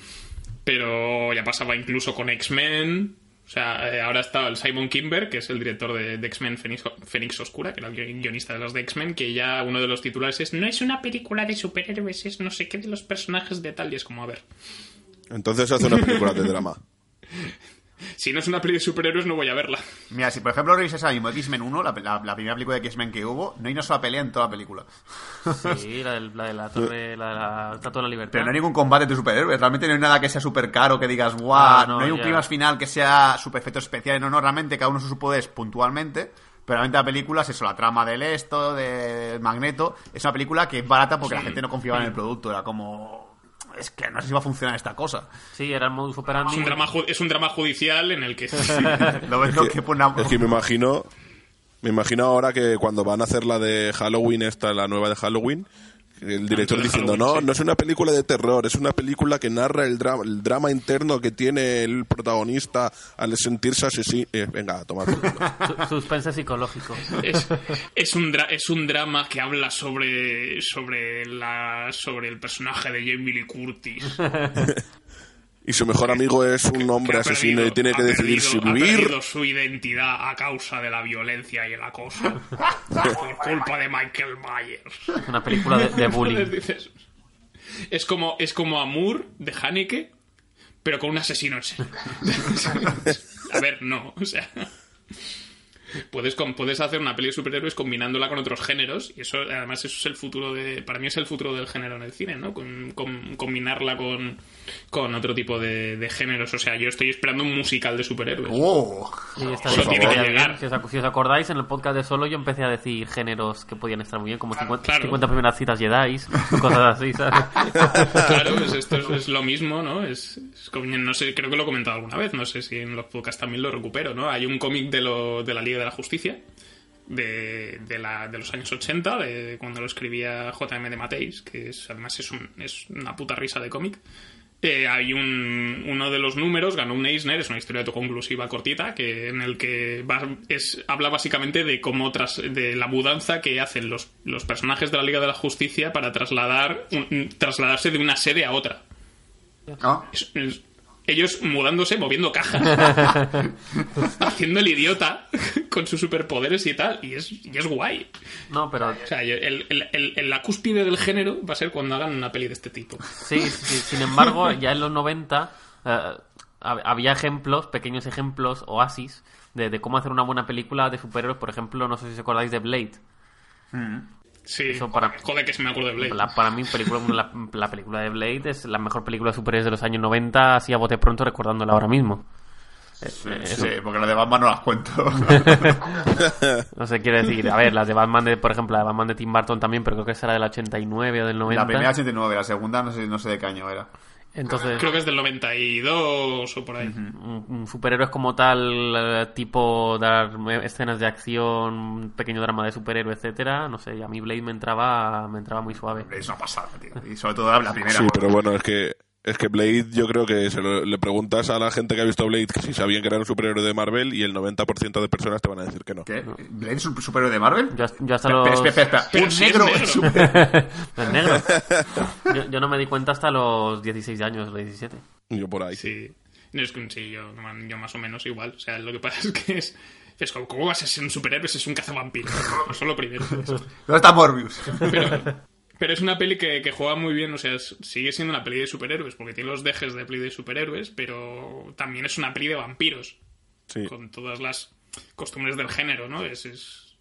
Pero ya pasaba incluso con X-Men. O sea, eh, ahora está el Simon Kimber, que es el director de, X-Men Fénix, Oscura, que era el guion- guionista de los de X-Men, que ya uno de los titulares es no es una película de superhéroes, es no sé qué de los personajes de tal. Y es como, a ver, Entonces hace una película de drama. si no es una peli de superhéroes no voy a verla. Mira, si por ejemplo revisas ahora mismo X-Men 1, la, la- la primera película de X-Men que hubo, no hay una sola pelea en toda la película. Sí, la, de la torre, la de la Estatua de la Libertad. Pero no hay ningún combate entre superhéroes. Realmente no hay nada que sea super caro, que digas, guau, Ah, no, no, hay un ya. clima final que sea super efectos especiales. No, no, realmente cada uno sus poderes puntualmente. Pero realmente la película es eso, la trama del esto, del magneto. Es una película que es barata porque la gente no confiaba en el producto. Era como. Es que no sé si va a funcionar esta cosa. Sí, era el modus operandi. Es un drama, ju- es un drama judicial en el que... Lo ves lo que a- Es que me imagino, me imagino ahora que cuando van a hacer la de Halloween, esta, la nueva de Halloween, el director diciendo, Halloween, no, sí. no es una película de terror, es una película que narra el drama, el drama interno que tiene el protagonista al sentirse asesino. Eh, venga, toma. suspense psicológico. es, es un dra- es un drama que habla sobre sobre la sobre el personaje de Jamie Lee Curtis Y su mejor amigo es un hombre asesino perdido- y tiene que decidir perdido- si ha vivir. perdido su identidad a causa de la violencia y el acoso por culpa de Michael Myers Es una película de, bullying. es como es como Amour de Haneke pero con un asesino en serie a ver no o sea Puedes, puedes hacer una peli de superhéroes combinándola con otros géneros y eso además eso es el futuro de para mí es el futuro del género en el cine no con, con- combinarla con, con otro tipo de, de géneros o sea yo estoy esperando un musical de superhéroes ¡Oh! Sí, está Eso bien, tiene que estaría llegar. bien. Si os, si os acordáis, en el podcast de Solo yo empecé a decir géneros que podían estar muy bien, como 50, claro. 50 primeras citas Jedi, cosas así, ¿sabes? claro pues esto es, es lo mismo no es, es como- no sé creo que lo he comentado alguna vez no sé si en los podcasts también lo recupero no hay un cómic de lo, de la Liga de la Justicia de, de, la, de los años 80, de cuando lo escribía JM de Mateis, que es, además es, un- es una puta risa de cómic. Eh, hay un, uno de los números, ganó un Eisner, es una historia autoconclusiva cortita, que, en el que va- es, habla básicamente de cómo tras, de la mudanza que hacen los, los personajes de la Liga de la Justicia para trasladar un- trasladarse de una sede a otra. Es, es- ellos mudándose, moviendo cajas, haciendo el idiota con sus superpoderes y tal, y es, y es guay. No, pero O sea, el, el- el- el- la cúspide del género va a ser cuando hagan una peli de este tipo. Sí, sí, sin embargo, ya en los 90 eh, hab- había ejemplos, pequeños ejemplos, oasis, de, de cómo hacer una buena película de superhéroes. Por ejemplo, no sé si os acordáis de Blade. Sí, Eso para- joder, que se me acuerdo de Blade. La- para mí, película, la, la película de Blade es la mejor película de superhéroes de los años 90, así a bote pronto recordándola ahora mismo. Eh, eh, Sí, porque las de Batman no las cuento. No sé, quiere decir, a ver, las de Batman, de, por ejemplo, la de Batman de Tim Burton también, pero creo que esa era del 89 o del 90. la primera 89, la segunda no sé, no sé de qué año era. Entonces, Creo que es del 92 o por ahí. superhéroes como tal, eh, tipo dar escenas de acción, un pequeño drama de superhéroe, etcétera, no sé, a mí Blade me entraba, me entraba muy suave. Es una pasada, tío. Y sobre todo la primera. Sí, pero bueno, es que es que Blade, yo creo que se lo- le preguntas a la gente que ha visto Blade que si sabían que era un superhéroe de Marvel y el 90% de personas te van a decir que no. ¿Qué? ¿Blade es un superhéroe de Marvel? Yo, yo hasta los... espera, espera, espera. Pero Un negro es Es negro. Yo, yo no me di cuenta hasta los 16 años, los 17. Yo por ahí. Sí. No es que sí, yo, yo más o menos igual. O sea, lo que pasa es que es. Es como, ¿cómo vas a ser un superhéroe si es un cazavampiro? Eso es lo primero. ¿Dónde está Morbius? Pero, pero es una peli que, que juega muy bien, o sea, es- sigue siendo una peli de superhéroes, porque tiene los dejes de peli de superhéroes, pero también es una peli de vampiros, Sí. con todas las costumbres del género, ¿no? Es, es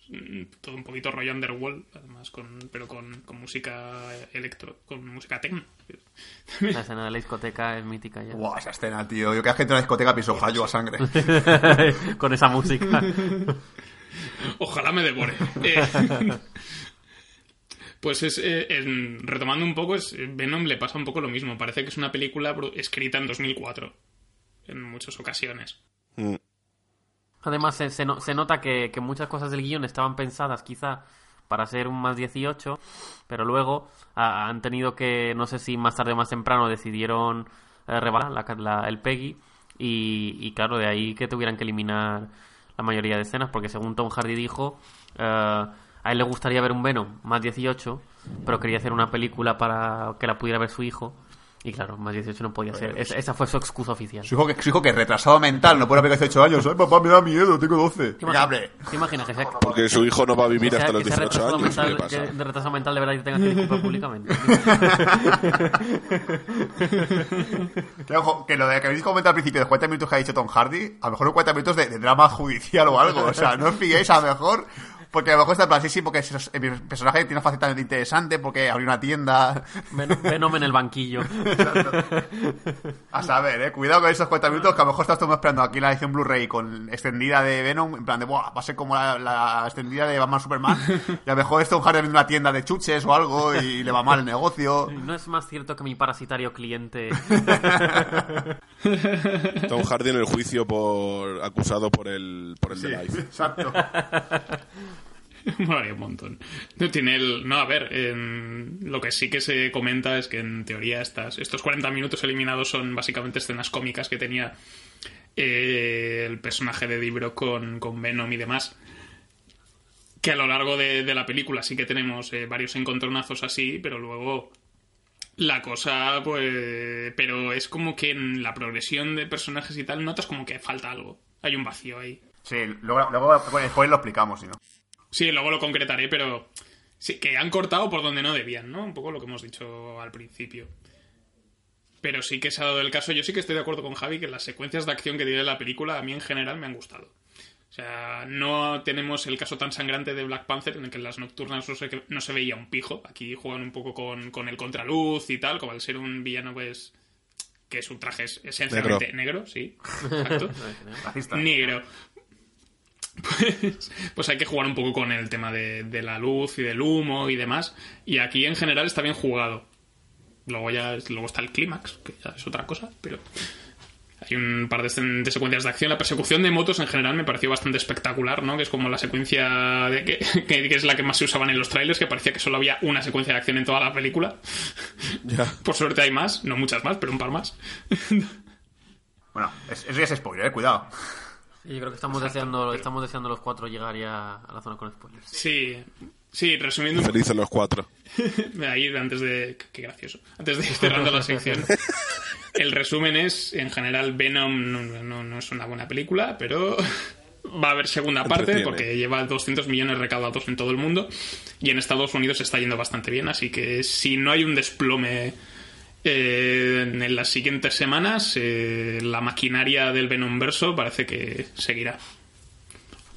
todo un poquito rollo underworld, además, con, pero con, con música electro, con música techno. La escena de la discoteca es mítica ya. Buah, esa escena, tío. Yo cada gente en la discoteca pienso Hayo a sangre. Con esa música. Ojalá me devore. Eh, pues es, eh, en- retomando un poco, es, Venom le pasa un poco lo mismo. Parece que es una película escrita en 2004, en muchas ocasiones. Mm. Además, se, se no- se nota que, que muchas cosas del guion estaban pensadas quizá para ser un más 18, pero luego han tenido que, no sé si más tarde o más temprano, decidieron eh, rebalar la- la- el Peggy y, y claro, de ahí que tuvieran que eliminar la mayoría de escenas, porque según Tom Hardy dijo, eh, a él le gustaría ver un Venom más 18, pero quería hacer una película para que la pudiera ver su hijo. Y claro, más 18 no podía ser. Es- esa fue su excusa oficial. Su hijo, que, su hijo que es retrasado mental, no puede haber 18 años. Ay, papá, me da miedo, tengo 12. ¿Te Venga, imagi- hable. ¿Te imaginas que sea, Porque su hijo no va a vivir que hasta los que sea 18 retrasado años. ¿Qué le mental, pasa? que de retraso mental de verdad y te tengas que disculpar públicamente? Que, ojo, que lo de que habéis comentado al principio de 40 minutos que ha dicho Tom Hardy, a lo mejor son 40 minutos de, de drama judicial o algo. O sea, no os fiéis a lo mejor. Porque a lo mejor está en plan, sí, sí, porque es- mi personaje tiene una faceta interesante, porque abrió una tienda. Ven- Venom en el banquillo. A saber, eh, cuidado con esos 40 minutos, que a lo mejor estás esperando aquí la edición Blu-ray con extendida de Venom, en plan de, Buah, va a ser como la, la extendida de Batman Superman. Y a lo mejor es Tom Hardy abriendo una tienda de chuches o algo y le va mal el negocio. No es más cierto que mi parasitario cliente. Tom Hardy en el juicio por acusado por el por el de Life. Exacto. Molaría un montón. No tiene el. No, a ver, en- lo que sí que se comenta es que en teoría estas, estos 40 minutos eliminados son básicamente escenas cómicas que tenía eh, el personaje de Dibro con, con Venom y demás. Que a lo largo de, de la película sí que tenemos eh, varios encontronazos así, pero luego la cosa, pues. Pero es como que en la progresión de personajes y tal notas como que falta algo. Hay un vacío ahí. Sí, luego, luego después lo explicamos, si no. Sí, luego lo concretaré, pero sí, que han cortado por donde no debían, ¿no? Un poco lo que hemos dicho al principio. Pero sí que se ha dado el caso. Yo sí que estoy de acuerdo con Javi que las secuencias de acción que tiene la película a mí en general me han gustado. O sea, no tenemos el caso tan sangrante de Black Panther en el que en las nocturnas no se, no se veía un pijo. Aquí juegan un poco con, con el contraluz y tal, como al ser un villano, pues. que su traje es esencialmente negro, sí. Exacto. Negro. Pues, pues hay que jugar un poco con el tema de, de la luz y del humo y demás. Y aquí en general está bien jugado. Luego ya luego está el clímax, que ya es otra cosa, pero hay un par de, secuencias de acción. La persecución de motos en general me pareció bastante espectacular, ¿no? Que es como la secuencia de que, que- que es la que más se usaban en los trailers, que parecía que solo había una secuencia de acción en toda la película. Por suerte hay más, no muchas más, pero un par más. Bueno, es- eso ya es spoiler, eh, cuidado. Y yo creo que estamos deseando, estamos deseando los cuatro llegar ya a la zona con spoilers. Sí, sí, resumiendo Felices los cuatro. Ahí, antes de. Qué gracioso. Antes de ir cerrando la sección. el resumen es, en general, Venom no, no- no es una buena película, pero va a haber segunda parte Entretiene. porque lleva 200 millones recaudados en todo el mundo y en Estados Unidos está yendo bastante bien, así que si no hay un desplome eh, en las siguientes semanas, eh, la maquinaria del Venom verso parece que seguirá.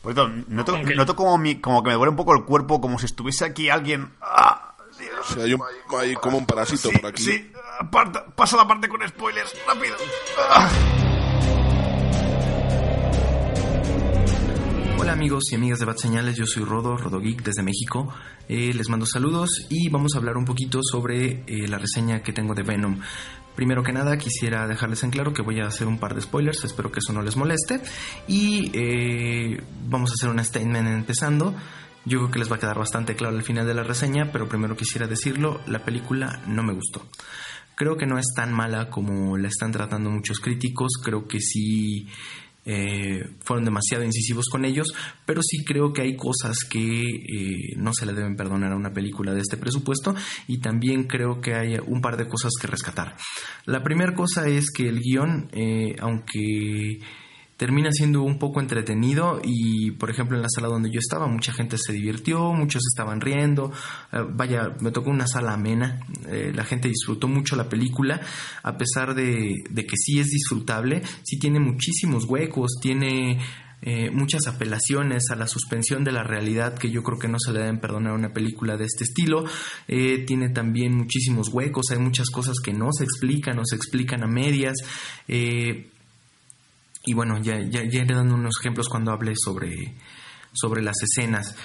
Por cierto, noto, Aunque- noto como, mi- como que me duele un poco el cuerpo, como si estuviese aquí alguien. ¡Ah! Dios. O sea, hay, un, hay como un parásito Sí, por aquí. sí. Aparta- pasa la parte con spoilers, rápido. ¡Ah! Hola amigos y amigas de Bad Señales, yo soy Rodo, Rodo Geek desde México. Eh, les mando saludos y vamos a hablar un poquito sobre eh, la reseña que tengo de Venom. Primero que nada quisiera dejarles en claro que voy a hacer un par de spoilers, espero que eso no les moleste. Y eh, vamos a hacer un statement empezando. Yo creo que les va a quedar bastante claro al final de la reseña, pero primero quisiera decirlo, la película no me gustó. Creo que no es tan mala como la están tratando muchos críticos, creo que sí eh, fueron demasiado incisivos con ellos, pero sí creo que hay cosas que eh, no se le deben perdonar a una película de este presupuesto y también creo que hay un par de cosas que rescatar. La primera cosa es que el guion, eh, aunque termina siendo un poco entretenido y por ejemplo en la sala donde yo estaba mucha gente se divirtió, muchos estaban riendo, eh, vaya, me tocó una sala amena, eh, la gente disfrutó mucho la película, a pesar de, de que sí es disfrutable, sí tiene muchísimos huecos, tiene eh, muchas apelaciones a la suspensión de la realidad que yo creo que no se le deben perdonar a una película de este estilo. Tiene también muchísimos huecos, hay muchas cosas que no se explican o se explican a medias. Y bueno, ya, ya, ya iré dando unos ejemplos cuando hable sobre, sobre las escenas.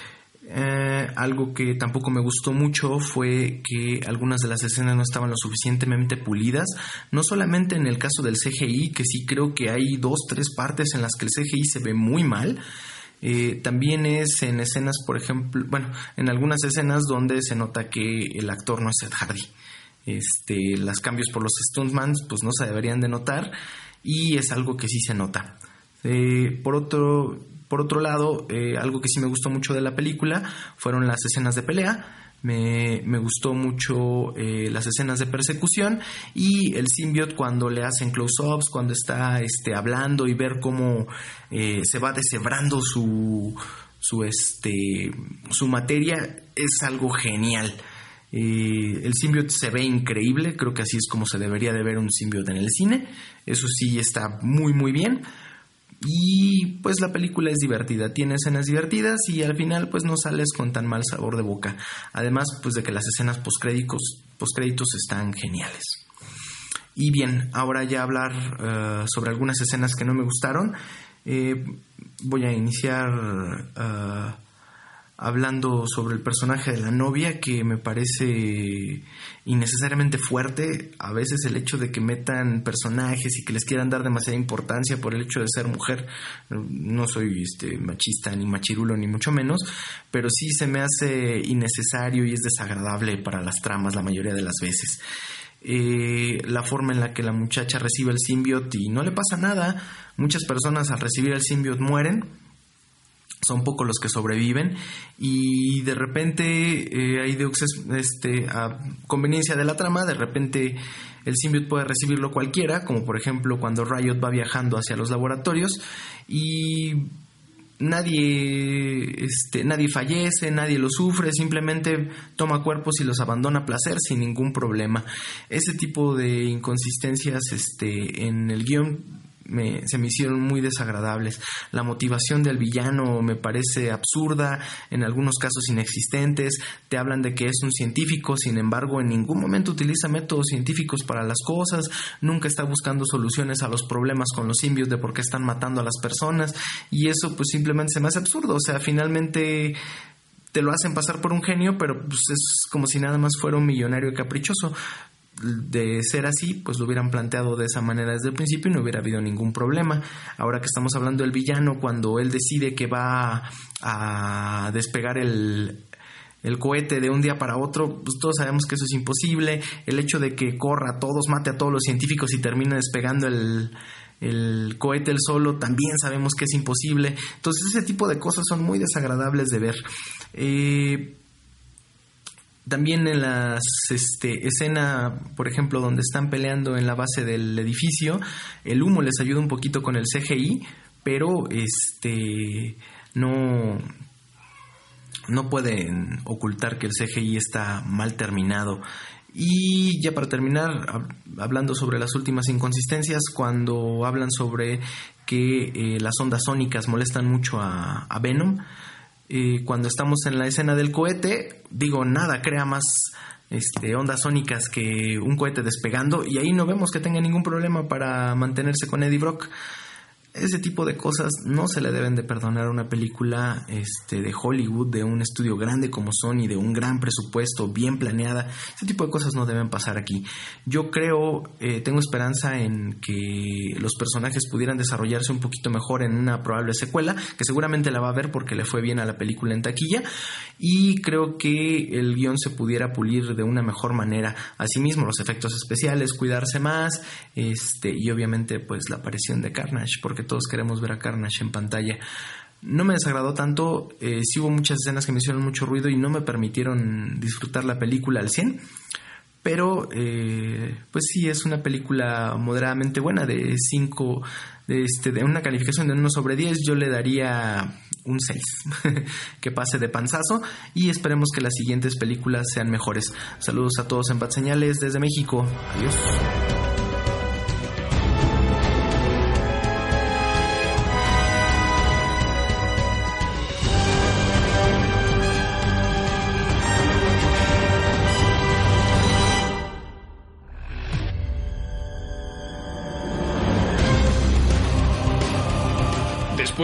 Eh, algo que tampoco me gustó mucho fue que algunas de las escenas no estaban lo suficientemente pulidas, no solamente en el caso del CGI, que sí creo que hay dos, tres partes en las que el CGI se ve muy mal, eh, también es en escenas, por ejemplo, bueno, en algunas escenas donde se nota que el actor no es Ed Hardy. Este, los cambios por los stuntman pues no se deberían de notar y es algo que sí se nota. Eh, por otro por otro lado, eh, algo que sí me gustó mucho de la película fueron las escenas de pelea. Me, me gustó mucho eh, las escenas de persecución y el symbiote cuando le hacen close-ups, cuando está este, hablando y ver cómo se va deshebrando su, su, este, su materia es algo genial. El symbiote se ve increíble, creo que así es como se debería de ver un symbiote en el cine. Eso sí está muy muy bien. Y pues la película es divertida, tiene escenas divertidas y al final pues no sales con tan mal sabor de boca. Además pues de que las escenas postcréditos, postcréditos están geniales. Y bien, ahora ya hablar eh, sobre algunas escenas que no me gustaron. Eh, voy a iniciar eh, hablando sobre el personaje de la novia que me parece innecesariamente fuerte. A veces el hecho de que metan personajes y que les quieran dar demasiada importancia por el hecho de ser mujer. No soy este, machista ni machirulo ni mucho menos, pero sí se me hace innecesario y es desagradable para las tramas la mayoría de las veces. Eh, la forma en la que la muchacha recibe el symbiote y no le pasa nada. Muchas personas al recibir el symbiote mueren son pocos los que sobreviven y de repente eh, hay deuxes, este, a conveniencia de la trama, de repente el symbiote puede recibirlo cualquiera, como por ejemplo cuando Riot va viajando hacia los laboratorios y nadie, este, nadie fallece, nadie lo sufre, simplemente toma cuerpos y los abandona a placer sin ningún problema. Ese tipo de inconsistencias este, en el guion me, se me hicieron muy desagradables. La motivación del villano me parece absurda, en algunos casos inexistentes. Te hablan de que es un científico, sin embargo, en ningún momento utiliza métodos científicos para las cosas, nunca está buscando soluciones a los problemas con los simbios de por qué están matando a las personas, y eso pues simplemente se me hace absurdo. O sea, finalmente te lo hacen pasar por un genio, pero pues es como si nada más fuera un millonario caprichoso de ser así, pues lo hubieran planteado de esa manera desde el principio y no hubiera habido ningún problema. Ahora que estamos hablando del villano, cuando él decide que va a despegar el, cohete de un día para otro, pues todos sabemos que eso es imposible. El hecho de que corra a todos, mate a todos los científicos y termine despegando el, el cohete el solo, también sabemos que es imposible. Entonces ese tipo de cosas son muy desagradables de ver. Eh, también en la este, escena, por ejemplo, donde están peleando en la base del edificio, el humo les ayuda un poquito con el CGI, pero este no no pueden ocultar que el CGI está mal terminado. Y ya para terminar, hablando sobre las últimas inconsistencias, cuando hablan sobre que eh, las ondas sónicas molestan mucho a, Venom, eh, cuando estamos en la escena del cohete, digo, nada crea más este, ondas sónicas que un cohete despegando y ahí no vemos que tenga ningún problema para mantenerse con Eddie Brock. Ese tipo de cosas no se le deben de perdonar a una película este, de Hollywood, de un estudio grande como Sony, de un gran presupuesto, bien planeada. Ese tipo de cosas no deben pasar aquí. Yo creo, eh, tengo esperanza en que los personajes pudieran desarrollarse un poquito mejor en una probable secuela, que seguramente la va a ver porque le fue bien a la película en taquilla. Y creo que el guion se pudiera pulir de una mejor manera. Asimismo, los efectos especiales, cuidarse más, este, y obviamente, pues la aparición de Carnage, porque todos queremos ver a Carnage en pantalla. No me desagradó tanto, eh, sí hubo muchas escenas que me hicieron mucho ruido y no me permitieron disfrutar la película al 100, pero eh, pues sí es una película moderadamente buena, de 5, de, este, de una calificación de 1 sobre 10 yo le daría un 6, que pase de panzazo y esperemos que las siguientes películas sean mejores. Saludos a todos en Bad Señales desde México, adiós.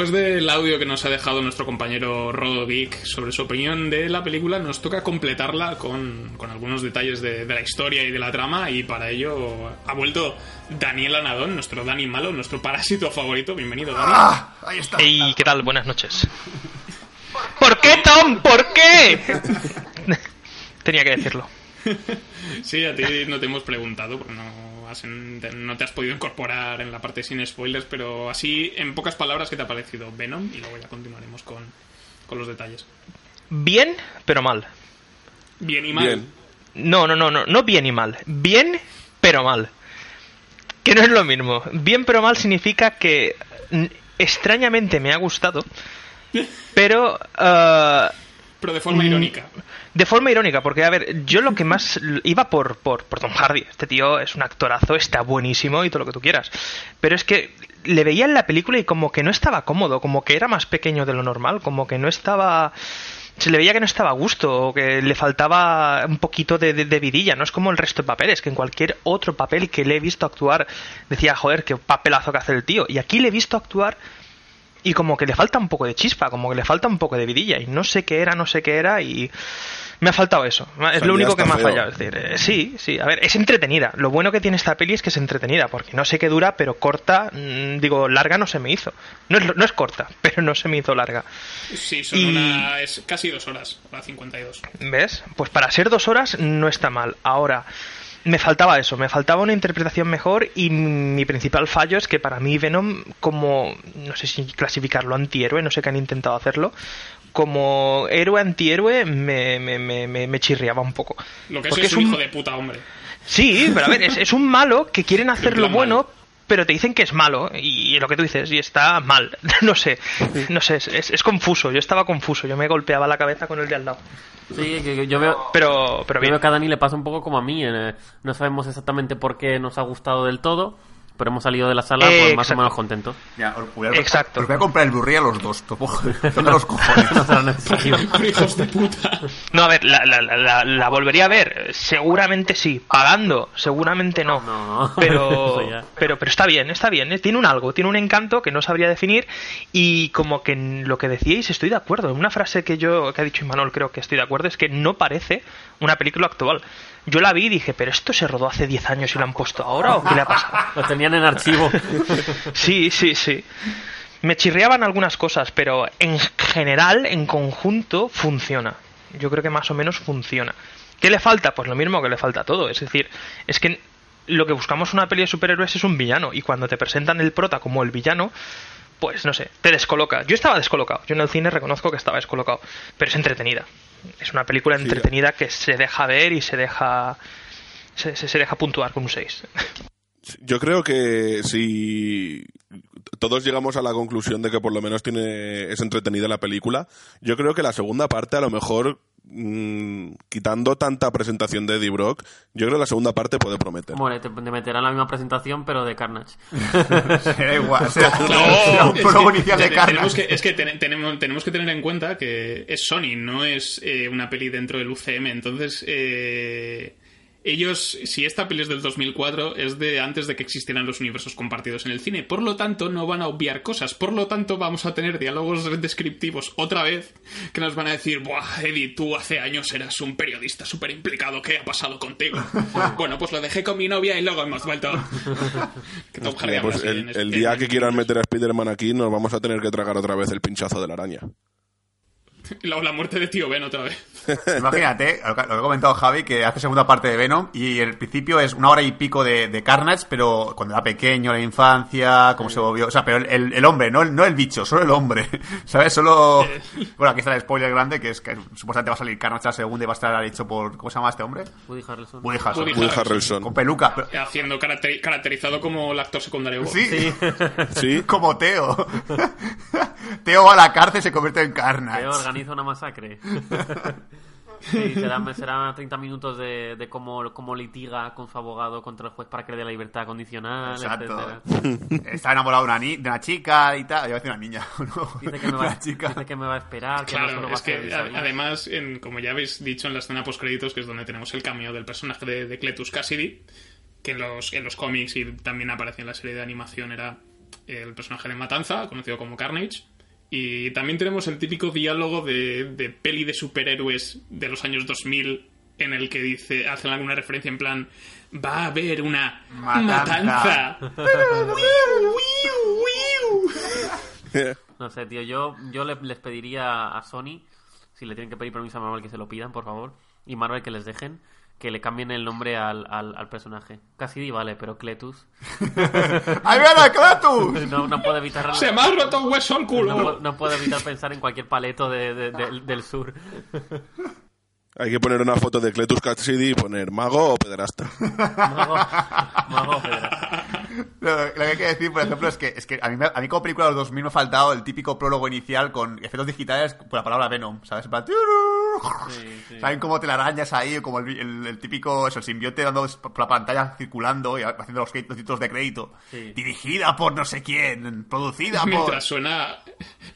Después del audio que nos ha dejado nuestro compañero Rodovic sobre su opinión de la película, nos toca completarla con, algunos detalles de, la historia y de la trama. Y para ello ha vuelto Daniel Anadón, nuestro Dani Malo, nuestro parásito favorito. Bienvenido, Dani. ¡Ah! Ahí está. ¿Y qué tal? Buenas noches. ¿Por qué, Tom? ¿Por qué? Tenía que decirlo. sí, a ti no te hemos preguntado, porque no no te has podido incorporar en la parte sin spoilers, pero así, en pocas palabras, ¿qué te ha parecido Venom? Y luego ya continuaremos con, los detalles. Bien, pero mal. Bien y mal. No, no, no, no, no bien y mal. Bien, pero mal. Que no es lo mismo. Bien, pero mal significa que extrañamente me ha gustado, pero... Uh, pero de forma irónica. De forma irónica, porque, a ver, yo lo que más iba por, por, por Tom Hardy. Este tío es un actorazo, está buenísimo y todo lo que tú quieras. Pero es que le veía en la película y como que no estaba cómodo, como que era más pequeño de lo normal, como que no estaba se le veía que no estaba a gusto o que le faltaba un poquito de, de, vidilla. No es como el resto de papeles, que en cualquier otro papel que le he visto actuar decía, joder, qué papelazo que hace el tío. Y aquí le he visto actuar y como que le falta un poco de chispa, como que le falta un poco de vidilla. Y no sé qué era, no sé qué era y me ha faltado eso. Es lo único que me ha fallado. Es decir, eh, sí, sí. A ver, es entretenida. Lo bueno que tiene esta peli es que es entretenida, porque no sé qué dura, pero corta, mm, digo, larga no se me hizo. No es, no es corta, pero no se me hizo larga. Sí, son una, es casi dos horas, hora 52. ¿Ves? Pues para ser dos horas no está mal. Ahora me faltaba eso, me faltaba una interpretación mejor y mi principal fallo es que para mí Venom, como, no sé si clasificarlo antihéroe, no sé qué han intentado hacerlo, como héroe antihéroe me, me, me, me chirriaba un poco. Lo que es, es un hijo de puta hombre. Sí, pero a ver, es, es un malo que quieren hacer lo bueno, pero te dicen que es malo y lo que tú dices y está mal. No sé no sé es, es, confuso yo estaba confuso yo me golpeaba la cabeza con el de al lado. Sí que yo veo pero pero veo que a Dani le pasa un poco como a mí eh, no sabemos exactamente por qué nos ha gustado del todo pero hemos salido de la sala pues, más o menos contentos. Ya, Exacto. Os voy a comprar el Blu-ray a los dos. Los cojones. no hijos de puta. No, a ver, la, la, la, volvería a ver. Seguramente sí. Pagando, seguramente no. no, Pero, pero, pero está bien, está bien. ¿eh? Tiene un algo, tiene un encanto que no sabría definir. Y como que en lo que decíais, estoy de acuerdo. Una frase que yo, que ha dicho Imanol, creo que estoy de acuerdo, es que no parece una película actual. Yo la vi y dije, pero esto se rodó hace 10 años y lo han puesto ahora o qué le ha pasado? Lo tenían en archivo. sí, sí, sí. Me chirriaban algunas cosas, pero en general, en conjunto, funciona. Yo creo que más o menos funciona. ¿Qué le falta? Pues lo mismo que le falta a todo. Es decir, es que lo que buscamos en una peli de superhéroes es un villano. Y cuando te presentan el prota como el villano, pues no sé, te descoloca. Yo estaba descolocado. Yo en el cine reconozco que estaba descolocado. Pero es entretenida Es una película entretenida que se deja ver y se deja se, se, se deja puntuar con un 6. Yo creo que si todos llegamos a la conclusión de que por lo menos tiene es entretenida la película, yo creo que la segunda parte a lo mejor mm, quitando tanta presentación de Eddie Brock, yo creo que la segunda parte puede prometer. Bueno, te, te meterán la misma presentación, pero de Carnage. Da igual, No, un es prólogo que inicial de Carnage. tenemos que, es que ten- tenemos, tenemos que tener en cuenta que es Sony, no es eh, una peli dentro del UCM. Entonces, eh, ellos, si esta peli es del 2004, es de antes de que existieran los universos compartidos en el cine. Por lo tanto, no van a obviar cosas. Por lo tanto, vamos a tener diálogos descriptivos otra vez que nos van a decir, Buah, Eddie, tú hace años eras un periodista súper implicado. ¿Qué ha pasado contigo? bueno, pues lo dejé con mi novia y luego hemos vuelto. que Mira, pues el, el en- día que quieran meter a Spider-Man aquí, nos vamos a tener que tragar otra vez el pinchazo de la araña. La, la muerte de tío Ben otra vez. Imagínate, lo que ha comentado Javi, que hace segunda parte de Venom y el principio es una hora y pico de, de Carnage, pero cuando era pequeño, la infancia, cómo se volvió. O sea, pero el, hombre, no el, no el bicho, solo el hombre. ¿Sabes? Solo. Bueno, aquí está el spoiler grande, que es que supuestamente va a salir Carnage la segunda y va a estar hecho por. ¿Cómo se llama este hombre? Woody Harrelson. Woody Harrelson. Woody. Con peluca. pero- Haciendo caracteri- caracterizado como el actor secundario. Sí, Sí, como Teo. Teo va a la cárcel y se convierte en Carnage. Que organiza una masacre. Sí, serán, serán 30 minutos de, de cómo, cómo litiga con su abogado contra el juez para que le dé la libertad condicional, Exacto. etcétera. Está enamorado de una, ni- de una chica y tal. Yo iba a decir una niña, ¿no? Dice que, me va, Una chica. dice que me va a esperar, que no Claro, es que a- además, en- como ya habéis dicho en la escena post-créditos, que es donde tenemos el cameo del personaje de, de Cletus Cassidy, que en los, en los cómics y también aparece en la serie de animación, era el personaje de Matanza, conocido como Carnage. Y también tenemos el típico diálogo de, de peli de superhéroes de los años 2000 en el que dice, hacen alguna referencia en plan, va a haber una Matanza". matanza. No sé, tío, yo, yo le- les pediría a Sony, si le tienen que pedir permiso a Marvel, que se lo pidan, por favor. Y Marvel que les dejen, que le cambien el nombre al, al, al personaje. Cassidy vale, pero Cletus. ¡Ahí viene Cletus! No, no puedo evitar... Se me ha roto un hueso al culo. No, puedo- no puedo evitar pensar en cualquier paleto de, de- de- del sur. hay que poner una foto de Cletus Cassidy y poner mago o pederasta. Mago, mago pederasta. Lo, lo que hay que decir, por ejemplo, es que, es que a, mí, a mí como película de los 2000 me ha faltado el típico prólogo inicial con efectos digitales por la palabra Venom, ¿sabes? En plan, Sí, sí. ¿Saben cómo telarañas ahí? Como el, el- el típico, eso, el simbionte dando por la pantalla circulando y haciendo los, los títulos de crédito. Sí. Dirigida por no sé quién, producida por... Mientras suena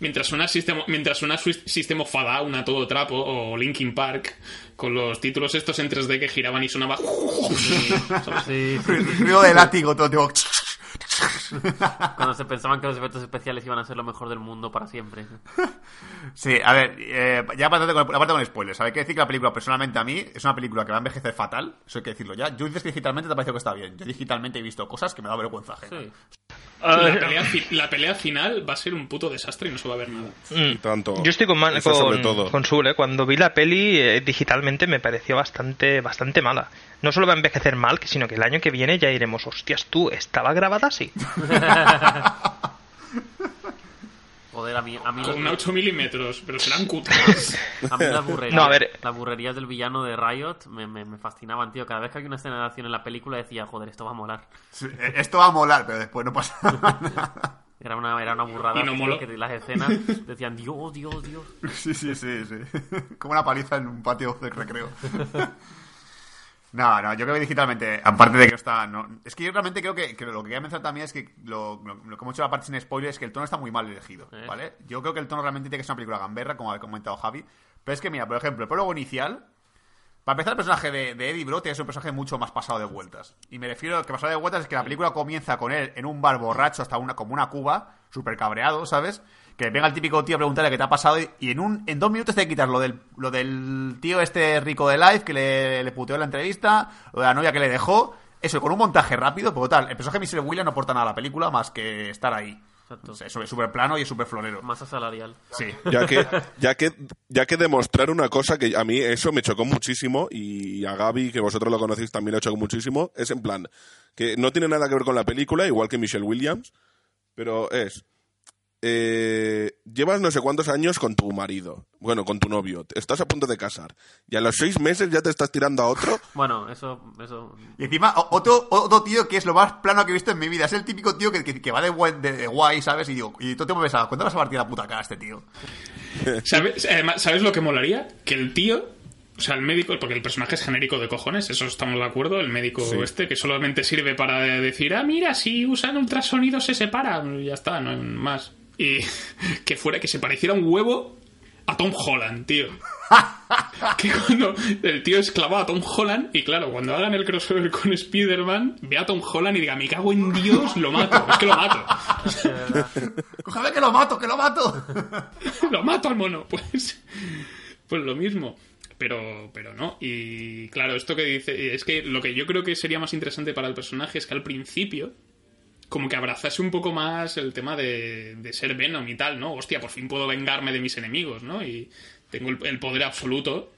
mientras suena System, mientras suena System of a todo trapo o Linkin Park con los títulos estos en 3D que giraban y sonaba ¿sabes? Sí, sí. Ruido de látigo, todo tipo... Cuando se pensaban que los efectos especiales iban a ser lo mejor del mundo para siempre. Sí, a ver, eh, ya aparte con, aparte con spoilers, hay que decir que la película, personalmente a mí, es una película que va a envejecer fatal, eso hay que decirlo ya. Yo dices que digitalmente te ha parecido que está bien. Yo digitalmente he visto cosas que me da vergüenza ajena. Sí. la, pelea, fi- la pelea final va a ser un puto desastre y no se va a ver nada Mm. tanto. Yo estoy con, Man- sobre con, todo. con Sul, ¿eh? Cuando vi la peli eh, digitalmente me pareció bastante, bastante mala. No solo va a envejecer mal, sino que el año que viene ya iremos, hostias, tú, ¿estaba grabada así? Joder, a mí, a mí, con una las, 8 milímetros pero serán cutres a mí las burrerías, No, a ver. las burrerías del villano de Riot me, me, me fascinaban, tío. Cada vez que había una escena de acción en la película decía, joder, esto va a molar. Sí, eh, Esto va a molar, pero después no pasa nada. Era una, era una burrada Y no tío, que las escenas decían, Dios, Dios, Dios. Sí, sí, sí, sí. Como una paliza en un patio de recreo. No, no, yo creo que digitalmente, aparte de que no está... No, es que yo realmente creo que, que lo que quería mencionar también es que lo, lo, lo que hemos hecho la parte sin spoilers es que el tono está muy mal elegido, ¿Eh? ¿vale? Yo creo que el tono realmente tiene que ser una película gamberra, como ha comentado Javi. Pero es que, mira, por ejemplo, el prólogo inicial... Para empezar, el personaje de, de Eddie Brock es un personaje mucho más pasado de vueltas. Y me refiero a que pasado de vueltas es que la película comienza con él en un bar borracho hasta una, como una cuba, súper cabreado, ¿sabes? Que venga el típico tío a preguntarle qué te ha pasado y, y en un en dos minutos te quitas lo del, lo del tío este rico de Life que le, le puteó en la entrevista, lo de la novia que le dejó, eso con un montaje rápido, pero tal, el personaje de Mr. William no aporta nada a la película más que estar ahí. Exacto. O es súper plano y es súper florero. Masa salarial. Sí. Ya que, ya que, ya que demostrar una cosa que a mí eso me chocó muchísimo y a Gaby, que vosotros lo conocéis, también lo chocó muchísimo, es en plan, que no tiene nada que ver con la película, igual que Michelle Williams, pero es, eh, llevas no sé cuántos años con tu marido, bueno, con tu novio, estás a punto de casar, y a los seis meses ya te estás tirando a otro. Bueno, eso, eso... Y encima, otro, otro tío que es lo más plano que he visto en mi vida. Es el típico tío que, que, que va de, buen, de, de guay, ¿sabes? Y digo, y todo tiempo pensaba, ¿cuándo vas a partir la puta cara a este tío? ¿Sabes, además, ¿Sabes lo que molaría? Que el tío, o sea, el médico, porque el personaje es genérico de cojones, eso estamos de acuerdo, el médico Sí. este, que solamente sirve para decir, ah, mira, si usan ultrasonido se separa, ya está, no hay más. Y que fuera, que se pareciera un huevo a Tom Holland, tío. que cuando el tío es clavado a Tom Holland, y claro, cuando hagan el crossover con Spider-Man, ve a Tom Holland y diga, me cago en Dios, lo mato, es que lo mato. ¡Cójame que lo mato, que lo mato! lo mato al mono. Pues, pues lo mismo. Pero, pero no. Y claro, esto que dice. Es que lo que yo creo que sería más interesante para el personaje es que al principio. Como que abrazase un poco más el tema de, de ser Venom y tal, ¿no? Hostia, por fin puedo vengarme de mis enemigos, ¿no? Y tengo el, el poder absoluto.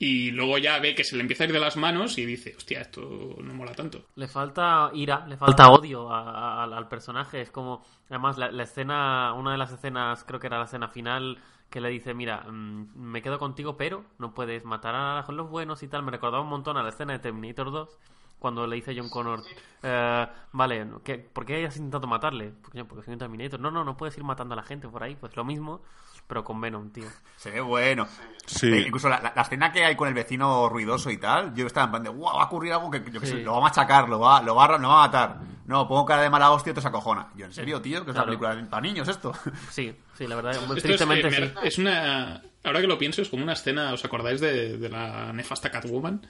Y luego ya ve que se le empieza a ir de las manos y dice, hostia, esto no mola tanto. Le falta ira, le falta odio a- a- al personaje. Es como, además, la, la escena, una de las escenas, creo que era la escena final, que le dice, mira, mm, me quedo contigo, pero no puedes matar a los buenos y tal. Me recordaba un montón a la escena de Terminator 2, cuando le dice John Connor, eh, vale, ¿qué- ¿por qué hayas intentado matarle? Porque, porque soy un Terminator. No, no, no puedes ir matando a la gente por ahí. Pues lo mismo, pero con Venom, tío. Se ve bueno. Sí. Eh, incluso la, la- la escena que hay con el vecino ruidoso y tal, yo estaba en plan de, wow, va a ocurrir algo que yo que sé, lo va a machacar, lo va, lo, va, a- lo va a matar. No, pongo cara de mala hostia y te se acojona. Yo, ¿en serio, tío? Que es una Claro. película para niños esto. Sí, sí, la verdad, Esto es, tristemente eh, me- sí. es una. Ahora que lo pienso, es como una escena. ¿Os acordáis de, de la nefasta Catwoman?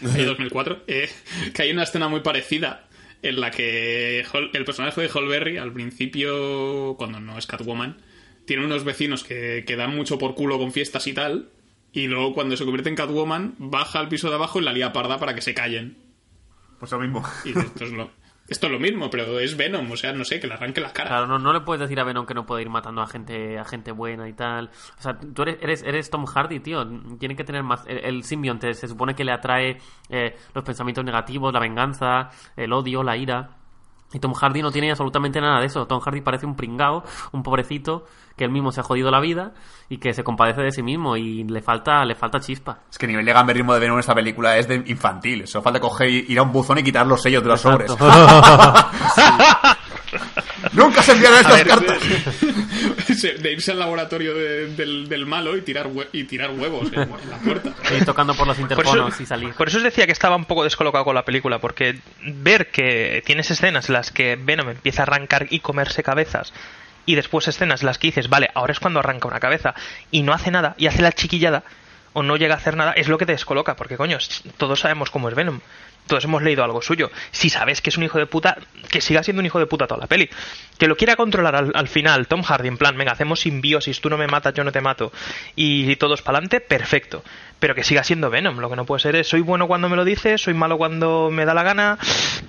De, de 2004. Eh, que hay una escena muy parecida en la que el personaje de Holberry, al principio, cuando no es Catwoman, tiene unos vecinos que, que dan mucho por culo con fiestas y tal. Y luego, cuando se convierte en Catwoman, baja al piso de abajo y la lía parda para que se callen. Pues lo mismo. Y esto es lo, esto es lo mismo, pero es Venom, o sea, no sé, que le arranque la cara. Claro, no, no le puedes decir a Venom que no puede ir matando a gente, a gente buena y tal. O sea, tú eres, eres, eres Tom Hardy, tío. Tiene que tener más. El, el simbionte se supone que le atrae eh, los pensamientos negativos, la venganza, el odio, la ira. Y Tom Hardy no tiene absolutamente nada de eso. Tom Hardy parece un pringao, un pobrecito, que él mismo se ha jodido la vida y que se compadece de sí mismo y le falta, le falta chispa. Es que el nivel de gamberrismo de Venom en esta película es de infantil. Solo falta coger ir a un buzón y quitar los sellos de los sobres. ¡Nunca se enviaron estas cartas! De irse al laboratorio de- del, del malo y tirar, hue- y tirar huevos en, la puerta. Y tocando por los Por interfonos eso, y salir. por eso os decía que estaba un poco descolocado con la película, porque ver que tienes escenas en las que Venom empieza a arrancar y comerse cabezas, y después escenas en las que dices, vale, ahora es cuando arranca una cabeza, y no hace nada, y hace la chiquillada, o no llega a hacer nada, es lo que te descoloca, porque coño, todos sabemos cómo es Venom. Todos hemos leído algo suyo. Si sabes que es un hijo de puta, que siga siendo un hijo de puta toda la peli. Que lo quiera controlar al, al final, Tom Hardy, en plan, venga, hacemos simbiosis, tú no me matas, yo no te mato, y todos para adelante, perfecto. Pero que siga siendo Venom. Lo que no puede ser es, soy bueno cuando me lo dices, soy malo cuando me da la gana.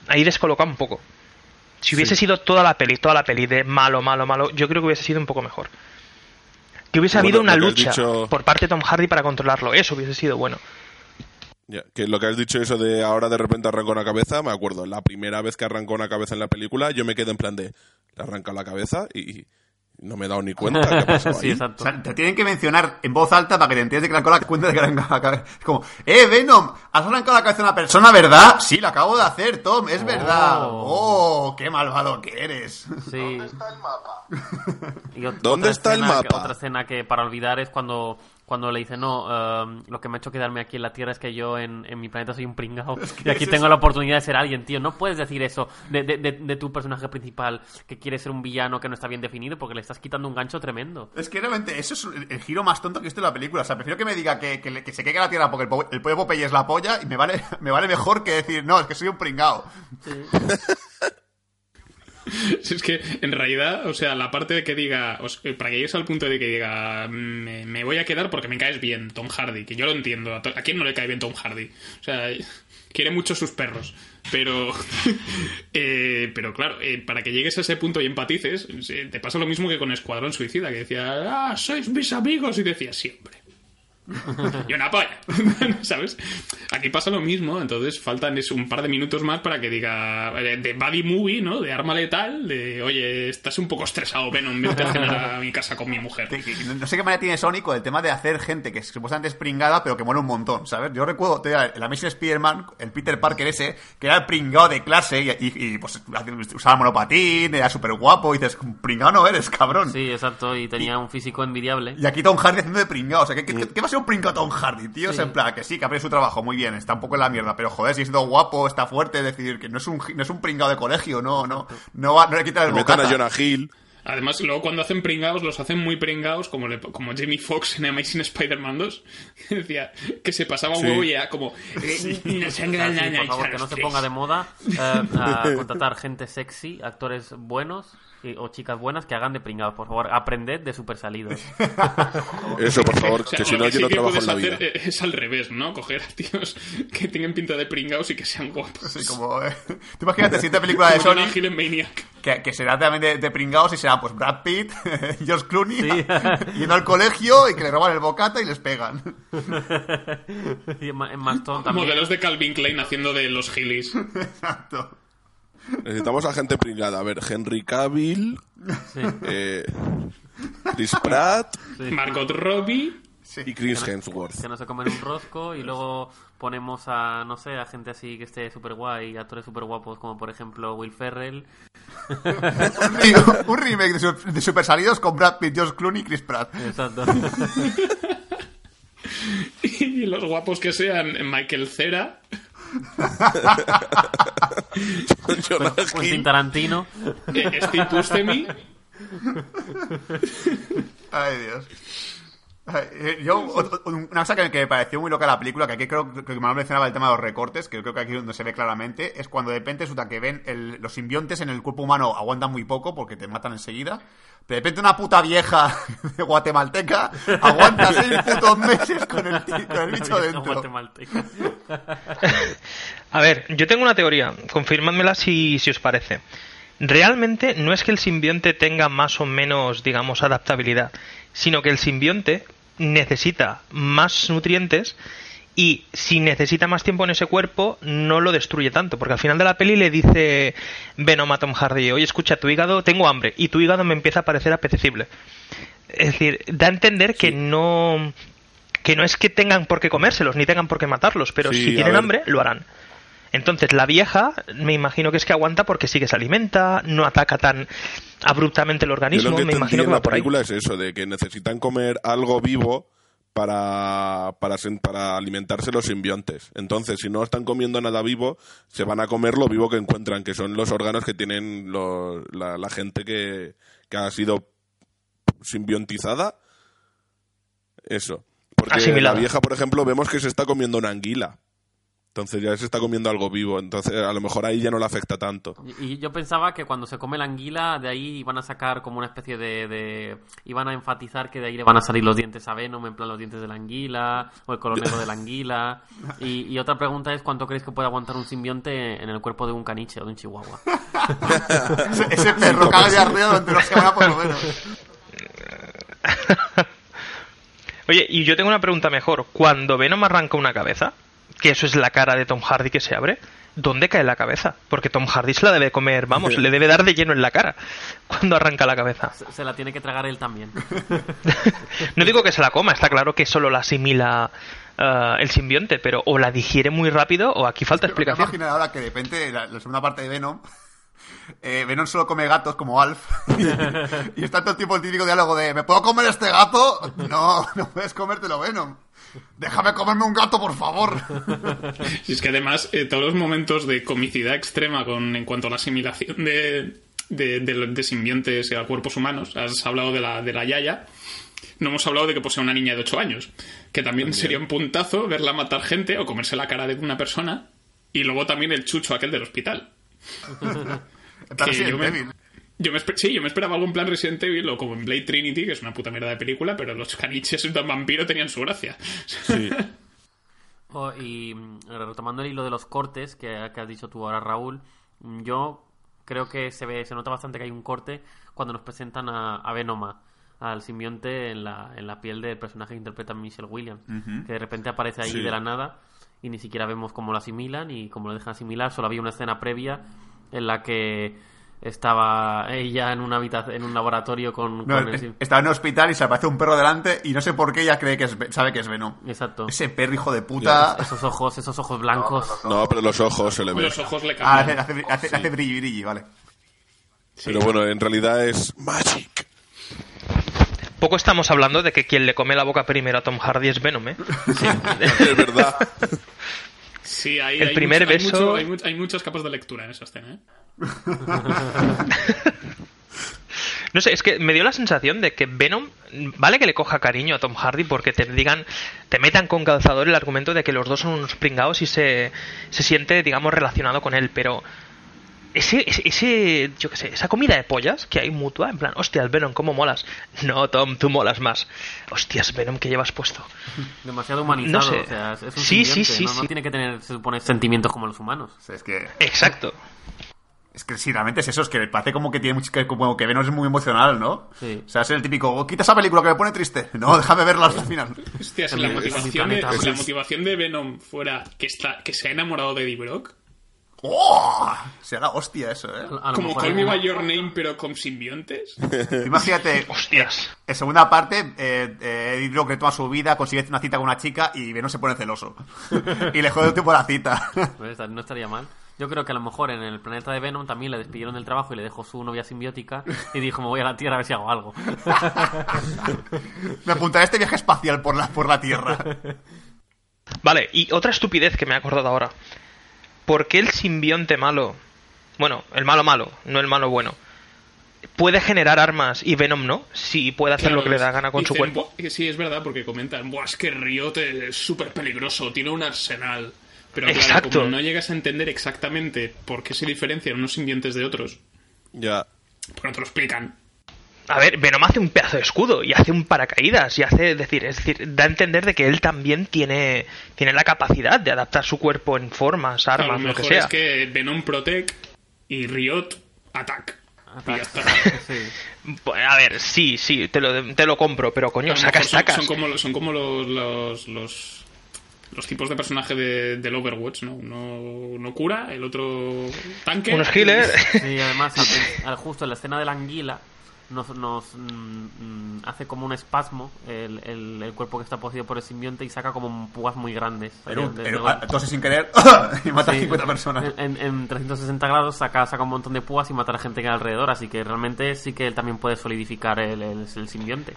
Ahí descoloca un poco. Si hubiese sido toda la peli, toda la peli de malo, malo, malo, yo creo que hubiese sido un poco mejor. Que hubiese Bueno, habido una lucha dicho- por parte de Tom Hardy para controlarlo. Eso hubiese sido bueno. Que lo que has dicho eso de ahora de repente arrancó una cabeza, me acuerdo, la primera vez que arrancó una cabeza en la película, yo me quedé en plan de, le arranca la cabeza y no me he dado ni cuenta qué pasaba sí, ahí. O exacto. sea, te tienen que mencionar en voz alta para que te de que le arrancó la cuenta de que le arrancó la cabeza. Es como, ¡eh, Venom! ¿Has arrancado la cabeza de una persona, verdad? Sí, lo acabo de hacer, Tom, es verdad. ¡Oh, qué malvado que eres! Sí. Y ¿Dónde está el escena que- mapa? otra escena que para olvidar es cuando, cuando le dice, no, eh, lo que me ha hecho quedarme aquí en la Tierra es que yo en, en mi planeta soy un pringao y aquí es tengo eso. la oportunidad de ser alguien, tío. No puedes decir eso de, de- de- de tu personaje principal que quiere ser un villano que no está bien definido porque le estás quitando un gancho tremendo. Es que realmente eso es el, el giro más tonto que he visto en la película. O sea, prefiero que me diga que, que, se quede en la tierra porque el, po- el pollo Popeye es la polla y me vale, me vale mejor que decir, no, es que soy un pringao. Si es que, en realidad, o sea, la parte de que diga, os- eh, para que llegues al punto de que diga, me, me voy a quedar porque me caes bien, Tom Hardy, que yo lo entiendo, ¿a, to- ¿a quién no le cae bien Tom Hardy? O sea, quiere mucho sus perros, pero, eh, pero claro, eh, para que llegues a ese punto y empatices, te pasa lo mismo que con Escuadrón Suicida, que decía, ah, sois mis amigos, y decía, siempre. y una polla, ¿sabes? Aquí pasa lo mismo, entonces faltan es un par de minutos más para que diga eh, de body movie, ¿no? De arma letal, de oye, estás un poco estresado, Venom, vente a cenar a mi casa con mi mujer. No sé qué manera tiene Sonic con el tema de hacer gente que es supuestamente es pringada, pero que muere un montón, ¿sabes? Yo recuerdo en la Mission Spider-Man, el Peter Parker ese, que era el pringado de clase y, y- y, pues usaba monopatín, era súper guapo, y dices, pringado no eres, cabrón. Sí, exacto, y tenía un físico envidiable. Y aquí Tom Hardy haciendo de pringado. O sea, ¿qué, qué, qué va a ser un pringado Tom Hardy, tío? Sea, en plan, que sí, que abre su trabajo, muy bien, está un poco en la mierda, pero joder, si es todo guapo, está fuerte, decir, que no es un, no es un pringado de colegio, no, no, no, va, no le quita el Metan a bocata. Jonah Hill. Además, luego cuando hacen pringados, los hacen muy pringados, como, le- como Jamie Foxx en Amazing Spider-Man 2, que decía que se pasaba un Sí. huevo y era como... eh, no sangre Ah, sí, la por favor, que no se ponga de moda eh, a contratar gente sexy, actores buenos o chicas buenas que hagan de pringados. Por favor, aprended de super salidos. Eso, por favor, O sea, que si no, yo sí no trabajo en la hacer vida. es al revés, ¿no? Coger a tíos que tengan pinta de pringados y que sean guapos. Sí, como, eh, tú imagínate, siguiente película de Sonic, Hill en Maniac. que, que será también de, de pringados y será pues Brad Pitt, George Clooney, Sí. yendo al colegio y que le roban el bocata y les pegan. y en Ma- en Mastodon también. Modelos de Calvin Klein haciendo de los gilis. Exacto. Necesitamos a gente pringada. A ver, Henry Cavill, Sí. eh, Chris Pratt Margot Robbie. y Chris Hemsworth. Que no se comen un rosco y luego ponemos a, no sé, a gente así que esté súper guay, actores súper guapos como por ejemplo Will Ferrell. Un, re- un remake de, su- de Super Salidos con Brad Pitt, George Clooney y Chris Pratt. Exacto. Y los guapos que sean Michael Cera. Quentin. Tarantino. eh, Steve Buscemi. Ay, Dios. Eh, Yo, una cosa que, me pareció muy loca la película, que aquí creo que me mencionaba el tema de los recortes, que creo que aquí es donde se ve claramente, es cuando de repente resulta que ven el- los simbiontes en el cuerpo humano aguantan muy poco porque te matan enseguida. Pero de repente una puta vieja de guatemalteca aguanta seis putos meses con el, con el bicho dentro. A ver, yo tengo una teoría, confirmadmela si, si os parece. Realmente no es que el simbionte tenga más o menos, digamos, adaptabilidad, sino que el simbionte necesita más nutrientes y si necesita más tiempo en ese cuerpo no lo destruye tanto, porque al final de la peli le dice Venom a Tom Hardy, oye escucha, tu hígado, tengo hambre y tu hígado me empieza a parecer apetecible. Es decir, da a entender que no que no es que tengan por qué comérselos ni tengan por qué matarlos, pero Sí, si tienen ver. hambre lo harán. Entonces la vieja me imagino que es que aguanta porque sí que se alimenta, no ataca tan abruptamente el Yo organismo, lo que me imagino que en la por ahí. película es eso, de que necesitan comer algo vivo para, para, para alimentarse los simbiontes. Entonces, si no están comiendo nada vivo, se van a comer lo vivo que encuentran, que son los órganos que tienen la gente que, que ha sido simbiontizada. Eso. Porque Asimilada. la vieja, por ejemplo, vemos que se está comiendo una anguila. Entonces ya se está comiendo algo vivo. Entonces a lo mejor ahí ya no le afecta tanto. Y y yo pensaba que cuando se come la anguila, de ahí iban a sacar como una especie de, de- Iban a enfatizar que de ahí le van a salir los dientes a Venom, en plan los dientes de la anguila, o el color negro de la anguila. Y, y otra pregunta es: ¿cuánto creéis que puede aguantar un simbionte en el cuerpo de un caniche o de un chihuahua? Ese, ese perro caga de arriba durante una semana por lo menos. Oye, y yo tengo una pregunta mejor. Cuando Venom arranca una cabeza, que eso es la cara de Tom Hardy que se abre, ¿dónde cae la cabeza? Porque Tom Hardy se la debe comer, vamos, le debe dar de lleno en la cara cuando arranca la cabeza. Se, se la tiene que tragar él también. No digo que se la coma, está claro que solo la asimila eh, el simbionte, pero o la digiere muy rápido o aquí falta explicación. imagino ahora que de repente la, la segunda parte de Venom. eh, Venom solo come gatos como Alf. y, y está todo el tiempo el típico diálogo de ¿Me puedo comer este gato? No, no puedes comértelo, Venom. Déjame comerme un gato, por favor. Y es que además, eh, todos los momentos de comicidad extrema con, en cuanto a la asimilación de, de, de- de simbiontes a cuerpos humanos, has hablado de la, de la Yaya, no hemos hablado de que posee una niña de 8 años, que también, sería un puntazo verla matar gente o comerse la cara de una persona, y luego también el chucho aquel del hospital. En plan, Que sí, yo me- débil. Yo me, sí, yo me esperaba algo en plan Resident Evil o como en Blade Trinity, que es una puta mierda de película, pero los caniches de un vampiro tenían su gracia. Sí. Oh, y mm, retomando el hilo de los cortes que, que has dicho tú ahora, Raúl, mm, yo creo que se ve, se nota bastante que hay un corte cuando nos presentan a, a Venoma. al simbionte en la, en la piel del personaje que interpreta Michelle Williams, que de repente aparece ahí Sí. de la nada y ni siquiera vemos cómo lo asimilan y cómo lo dejan asimilar. Solo había una escena previa en la que estaba ella en una habitación, en un laboratorio con, No, con el es- sim- está en un hospital y se aparece un perro delante y no sé por qué ella cree que es, sabe que es Venom. Exacto. Ese perro hijo de puta. Esos ojos, esos ojos blancos. No, pero los ojos se le ven. Los ojos le Ah, hace, cambian. hace, hace, hace brilli brilli, vale. Pero bueno, en realidad es Magic. Poco estamos hablando de que quien le come la boca primero a Tom Hardy es Venom, ¿eh? Es verdad. Sí, hay, El hay primer mucho- beso- hay muchas capas de lectura en esa escena, ¿eh? No sé, es que me dio la sensación de que Venom, vale que le coja cariño a Tom Hardy porque te digan, te metan con calzador el argumento de que los dos son unos pringados y se, se siente, digamos, relacionado con él, pero ese, ese, ese, yo qué sé, esa comida de pollas que hay mutua, en plan, hostias, Venom, ¿cómo molas? No, Tom, tú molas más. Hostias, Venom, ¿qué llevas puesto? Demasiado humanizado. No sé. o sea, es, es un Sí, sí, sí, no, no sí. tiene que tener, se supone, sentimientos como los humanos. O sea, es que. Exacto. Es que sí, realmente es eso, es que parece como que tiene mucho que, como que Venom es muy emocional, ¿no? Sí. O sea, es el típico, "Oh, quita esa película que me pone triste. No, déjame verla hasta el final. Hostia, si la motivación, de, si la motivación de Venom fuera que, está, que se ha enamorado de Eddie Brock, ¡Oh! Será hostia eso, ¿eh? A como Call Me By Your Name, pero con simbiontes. Imagínate, Hostias. en segunda parte, eh, eh, Eddie Brock retoma su vida, consigue una cita con una chica y Venom se pone celoso. y le jode un tiempo la cita. Pues, No estaría mal. Yo creo que a lo mejor en el planeta de Venom también le despidieron del trabajo y le dejó su novia simbiótica y dijo, me voy a la Tierra a ver si hago algo. me apuntaré a este viaje espacial por la, por la Tierra. Vale, y otra estupidez que me he acordado ahora. ¿Por qué el simbionte malo, bueno, el malo malo, no el malo bueno, puede generar armas y Venom no? Si puede hacer lo que le da gana con su cuerpo. Sí, es verdad, porque comentan, Buah, es que Riot es súper peligroso, tiene un arsenal. Pero claro, Exacto. como no llegas a entender exactamente por qué se diferencian unos simbiontes de otros, Ya. porque no te lo explican. A ver, Venom hace un pedazo de escudo y hace un paracaídas y hace, decir, es decir, da a entender de que él también tiene, tiene la capacidad de adaptar su cuerpo en formas, a armas, lo lo que mejor sea. es que Venom Protect y Riot Attack. Y ya está. Sí. Pues, a ver, sí, sí, te lo, te lo compro, pero A coño, sacas, mejor son, sacas. son como, son como los, los, los, los tipos de personaje de, del Overwatch, ¿no? Uno, uno cura, el otro tanque. Unos healers. Sí, además, al- al- justo en la escena de la anguila, nos, nos mm, mm, hace como un espasmo el, el- el cuerpo que está poseído por el simbionte y saca como púas muy grandes. Pero, De- pero sin querer y mata a Sí, 50 personas. En, en 360 grados saca, saca un montón de púas y mata a la gente que hay alrededor, así que realmente sí que él también puede solidificar el, el, el simbionte.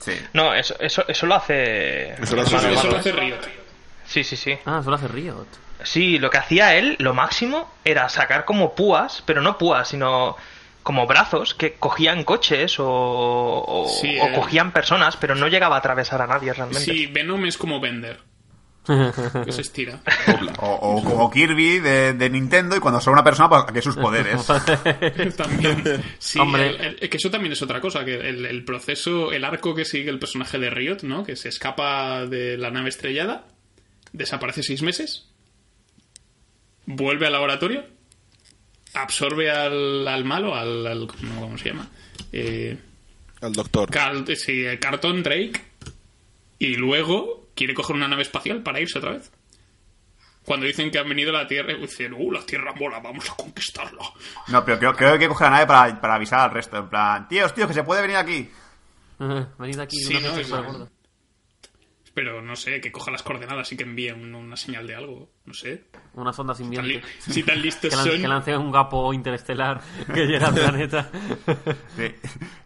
Sí. No, eso, eso, eso lo hace. Eso lo hace- Hermano, Eso lo hermano. hace Riot. Sí, sí, sí. Ah, eso lo hace Riot. Sí, lo que hacía él, lo máximo, era sacar como púas, pero no púas, sino como brazos que cogían coches o, o, Sí, o eh. cogían personas, pero no llegaba a atravesar a nadie realmente. Sí, Venom es como Bender, que se estira. O, o como Kirby de, de Nintendo y cuando son una persona, pues que sus poderes. también. Sí, Hombre. el- el- que eso también es otra cosa, que el, el proceso, el arco que sigue el personaje de Riot, ¿no? Que se escapa de la nave estrellada, desaparece seis meses, vuelve al laboratorio, absorbe al, al malo, al, al- ¿cómo, cómo se llama? Eh, Al doctor. Cal- sí, el Carton Drake, y luego quiere coger una nave espacial para irse otra vez. Cuando dicen que han venido a la Tierra, dicen, uh, la Tierra mola, vamos a conquistarla. No, pero creo, creo que hay que coger la nave para, para avisar al resto. En plan, tíos, tíos, que se puede venir aquí. Venid aquí, Sí, no, es-. Pero no sé, que coja las coordenadas y que envíe un- una señal de algo. No sé. Una sonda Tan simbionte. li- si tan listos Que, son. que lance un gapo interestelar que llega al planeta. Sí.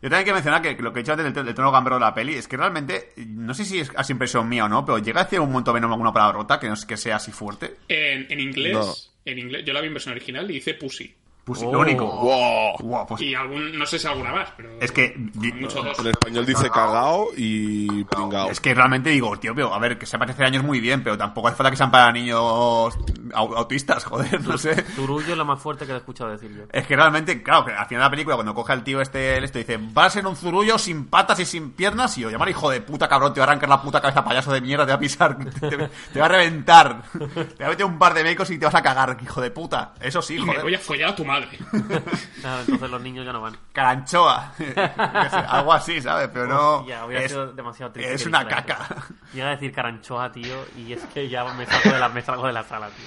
Yo también quiero mencionar que lo que he dicho antes del, del tono gambero de la peli es que realmente, no sé si es así impresión mía o no, pero llega a decir un momento Venom alguna palabra rota que no es que sea así fuerte. En, en inglés, No. en inglés, yo la vi en versión original y dice pussy. Pues Oh. lo único. ¡Wow! Guau, pues Y algún, no sé si alguna más, pero. es que. En español dice cagao y pringao. es que realmente digo, tío, pero a ver, que sepa que hace años muy bien, pero tampoco hace falta que sean para niños au- autistas, joder, no sé. Zurullo es lo más fuerte que he escuchado decir yo. Es que realmente, claro, que al final de la película, cuando coge al tío este, el esto, dice, va a ser un zurullo sin patas y sin piernas, y yo, llamar hijo de puta, cabrón, te va a arrancar la puta cabeza, payaso de mierda, te va a pisar, te, te- te va a reventar, te va a meter un par de mecos y te vas a cagar, hijo de puta. Eso sí, Y me joder. voy a follar a tu madre. Claro, entonces los niños ya no van. Caranchoa. Algo así, ¿sabes? Pero no. Ya, hubiera es, sido demasiado triste. es que una caca. Llega a decir caranchoa, tío, y es que ya me salgo de la, me salgo de la sala, tío.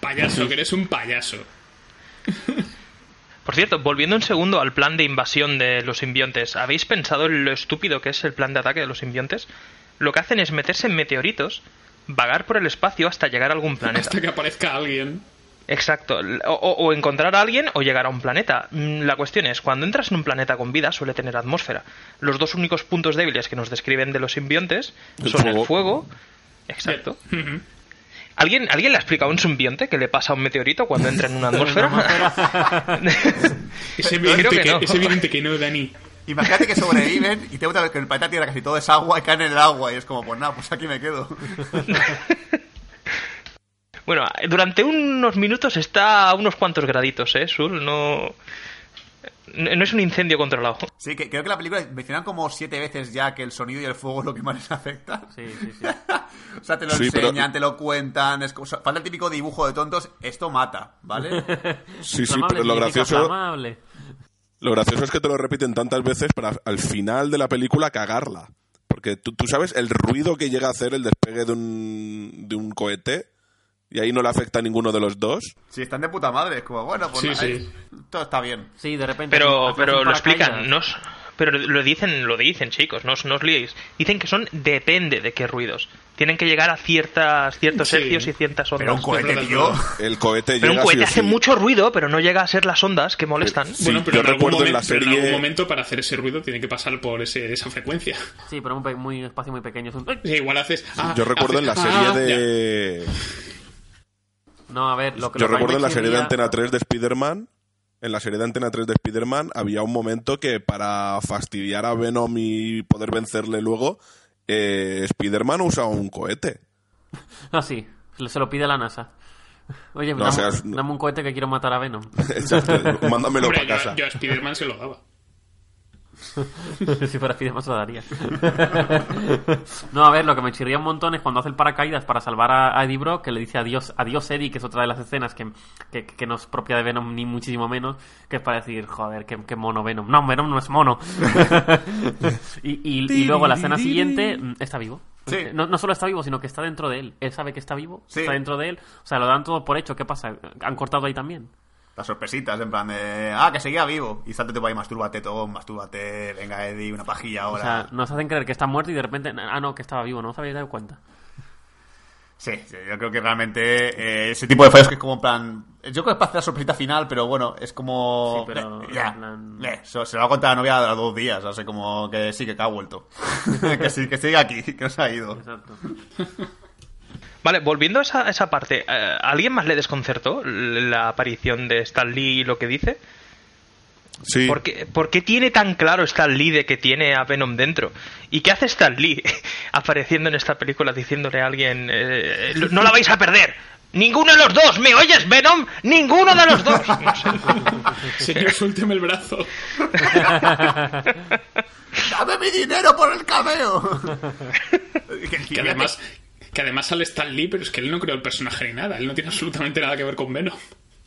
Payaso, que eres un payaso. Por cierto, volviendo un segundo al plan de invasión de los simbiontes, ¿habéis pensado en lo estúpido que es el plan de ataque de los simbiontes? Lo que hacen es meterse en meteoritos, vagar por el espacio hasta llegar a algún planeta. Hasta que aparezca alguien. Exacto, o, encontrar a alguien o llegar a un planeta. Mm, La cuestión es, cuando entras en un planeta con vida suele tener atmósfera. Los dos únicos puntos débiles que nos describen de los simbiontes El son fuego. el fuego. Exacto. ¿Alguien, ¿Alguien le ha explicado a un simbionte qué le pasa a un meteorito cuando entra en una atmósfera? Es evidente Creo que que, no. que no, Dani. Imagínate que sobreviven y te gusta ver que el planeta Tierra casi todo es agua y caen en el agua y es como, pues nada, pues aquí me quedo. bueno, durante unos minutos está a unos cuantos graditos, ¿eh, Sul? No, no es un incendio controlado. Sí, que creo que la película mencionan como siete veces ya que el sonido y el fuego es lo que más les afecta. Sí, sí, sí. o sea, te lo Sí, pero- enseñan, te lo cuentan, es como- o sea, falta el típico dibujo de tontos, esto mata, ¿vale? Sí, sí, pero lo gracioso, flamable. lo gracioso es que te lo repiten tantas veces para al final de la película cagarla. Porque tú, tú sabes el ruido que llega a hacer el despegue de un, de un cohete y ahí no le afecta a ninguno de los dos. Si están de puta madre, es como, bueno, pues Sí, nada, sí. todo está bien. Sí, de repente. Pero, pero lo explican, no os- pero lo dicen, lo dicen, chicos, no os, no os liéis. Dicen que son depende de qué ruidos. Tienen que llegar a ciertas, ciertos Sí. hercios y ciertas ondas. Pero un cohete, tío. El cohete Pero un llega cohete sí hace sí. mucho ruido, pero no llega a ser las ondas que molestan. Sí, bueno, pero, yo en algún recuerdo en la momento, pero en algún serie- momento para hacer ese ruido tiene que pasar por ese, esa frecuencia. Sí, pero un muy espacio muy pequeño. Es un- ¡Ay! Sí, igual haces. ah, Yo recuerdo en la serie ah, de... No, a ver, lo que Yo lo recuerdo en la serie de Antena 3 de Spider-Man, en la serie de Antena 3 de Spider-Man había un momento que para fastidiar a Venom y poder vencerle luego, eh, Spider-Man usa un cohete. Ah, sí, se lo pide a la NASA. Oye, No, dame, o sea, es- dame un cohete que quiero matar a Venom. Exacto, Mándamelo Hombre, para yo, casa. yo a Spider-Man se lo daba. si fuera Spiderman se lo daría. no, a ver, lo que me chirría un montón es cuando hace el paracaídas para salvar a, Eddie Brock, que le dice adiós, adiós Eddie, que es otra de las escenas que, que, que no es propia de Venom ni muchísimo menos, que es para decir, joder, qué, qué mono Venom. No, Venom no es mono. y, y- y luego la escena siguiente mm, está vivo. Sí. No, no solo está vivo, sino que está dentro de él. Él sabe que está vivo, Sí. está dentro de él. O sea, lo dan todo por hecho. ¿Qué pasa? ¿Han cortado ahí también? Las sorpresitas, en plan de, ah, que seguía vivo. Y salte por ahí, mastúrbate, Tom, mastúrbate, venga, Eddie, una pajilla O ahora. sea, nos hacen creer que está muerto y de repente, ah, no, que estaba vivo, no os habéis dado cuenta. Sí, sí, yo creo que realmente eh, ese tipo de fallos que es como en plan. Yo creo que es para hacer la sorpresita final, pero bueno, es como. Sí, pero eh, ya. plan- eh, se, se lo va a contar a la novia a dos días, o sea, como que sí, que, que ha vuelto. que sí, que sigue aquí, que no se ha ido. Exacto. Vale, volviendo a esa, a esa parte, ¿a alguien más le desconcertó la aparición de Stan Lee y lo que dice? Sí, ¿Por qué, por qué tiene tan claro Stan Lee de que tiene a Venom dentro? ¿Y qué hace Stan Lee apareciendo en esta película diciéndole a alguien, eh, no la vais a perder? ¡Ninguno de los dos! ¿Me oyes, Venom? ¡Ninguno de los dos! No sé. Señor, suélteme el brazo. ¡Dame mi dinero por el cameo! que, Que además, que además sale Stan Lee, pero es que él no creó el personaje ni nada. Él no tiene absolutamente nada que ver con Venom.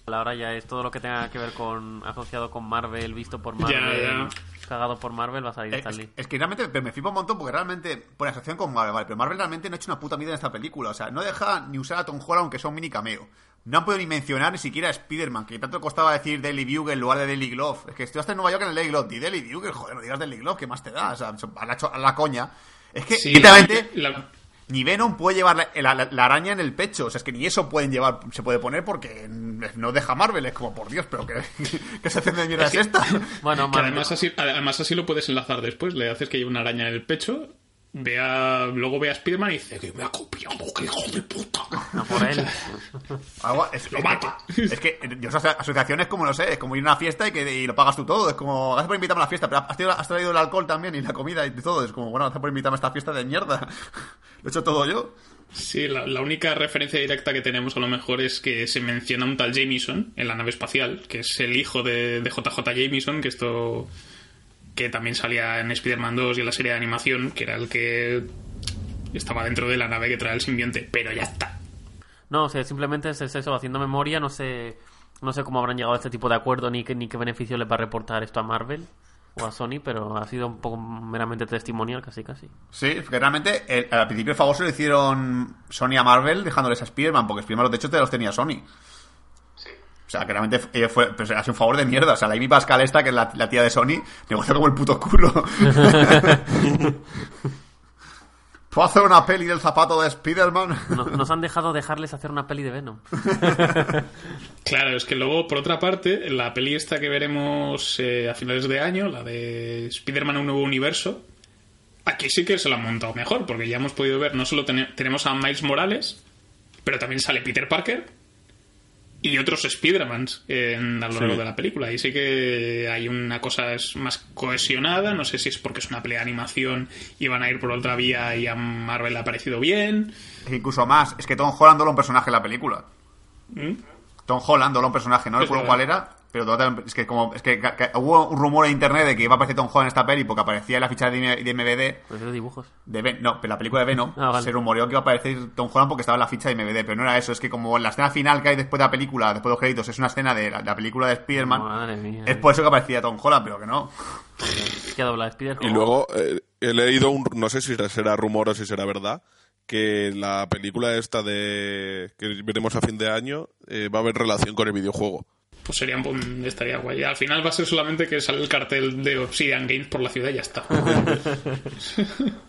Ahora ya es todo lo que tenga que ver con asociado con Marvel, visto por Marvel, ya. cagado por Marvel, va a salir Es, Stan Lee. es que realmente pero me flipa un montón porque realmente, por asociación con Marvel, vale, pero Marvel realmente no ha hecho una puta mierda en esta película. O sea, no deja ni usar a Tom Holland aunque sea un mini cameo. No han podido ni mencionar ni siquiera a Spider-Man, que tanto costaba decir Daily Bugle en lugar de Daily Glove. Es que estuviste en Nueva York en el Daily Glove. Di Daily Bugle, joder, no digas Daily Glove, ¿qué más te da? O sea, a la, a la coña. Es que, Sí, literalmente, la- ni Venom puede llevar la, la- la araña en el pecho. O sea, es que ni eso pueden llevar, se puede poner porque no deja Marvel. Es como, por Dios, pero ¿qué, qué se hace de mierda es esta? Bueno, que además así, además así lo puedes enlazar después. Le haces que lleve una araña en el pecho. Vea, luego ve a Spiderman y dice que me ha copiado, que hijo de puta. no por él. Algo- es, Lo es mata. Que, es que yo esas asociaciones como no sé, es como ir a una fiesta y que y lo pagas tú todo. Es como, gracias por invitarme a la fiesta, pero has traído, has traído el alcohol también y la comida y todo. Es como, bueno, gracias por invitarme a esta fiesta de mierda. Lo he hecho todo yo. Sí, la, la única referencia directa que tenemos a lo mejor es que se menciona un tal Jameson en la nave espacial, que es el hijo de, de JJ Jameson, que esto que también salía en Spider-Man 2 y en la serie de animación, que era el que estaba dentro de la nave que trae el simbionte, pero ya está. No, o sea, simplemente es eso, haciendo memoria, no sé... No sé cómo habrán llegado a este tipo de acuerdo ni qué, ni qué beneficio les va a reportar esto a Marvel o a Sony, pero ha sido un poco meramente testimonial, casi casi. Sí, porque realmente el- al principio el favor se lo hicieron Sony a Marvel dejándoles a Spider-Man, porque Spider-Man de hecho te los tenía Sony. O sea, que realmente fue, pues, ha sido un favor de mierda. O sea, la Amy Pascal esta, que es la, la tía de Sony, negoció como el puto culo. ¿Puedo hacer una peli del zapato de Spider-Man? No- nos han dejado dejarles hacer una peli de Venom. Claro, es que luego, por otra parte, la peli esta que veremos eh, a finales de año, la de Spider-Man Un Nuevo Universo, aquí sí que se lo han montado mejor, porque ya hemos podido ver, no solo tene- tenemos a Miles Morales, pero también sale Peter Parker y otros Spider-Mans en- a lo largo de la película. Y sí que hay una cosa es más cohesionada, no sé si es porque es una pelea de animación y van a ir por otra vía y a Marvel le ha parecido bien. Incluso más, es que Tom Holland dola un personaje en la película. ¿Mm? Tom Holland dola un personaje, no Es recuerdo cuál era, pero total- es que como es que hubo un rumor en internet de que iba a aparecer Tom Holland en esta peli porque aparecía en la ficha de, de MVD Pues de dibujos. de Ven- no, pero la película de Venom Ah, vale. se rumoreó que iba a aparecer Tom Holland porque estaba en la ficha de MVD, pero no era eso, es que como la escena final que hay después de la película, después de los créditos, es una escena de la, la película de Spider-Man, Madre mía. es por eso que aparecía Tom Holland, pero que no. Que dobla Spider. Y luego eh, he leído un, no sé si será rumor o si será verdad, que la película esta de que veremos a fin de año eh, va a haber relación con el videojuego. Pues sería un, estaría guay. Al final va a ser solamente que sale el cartel de Obsidian Games por la ciudad y ya está.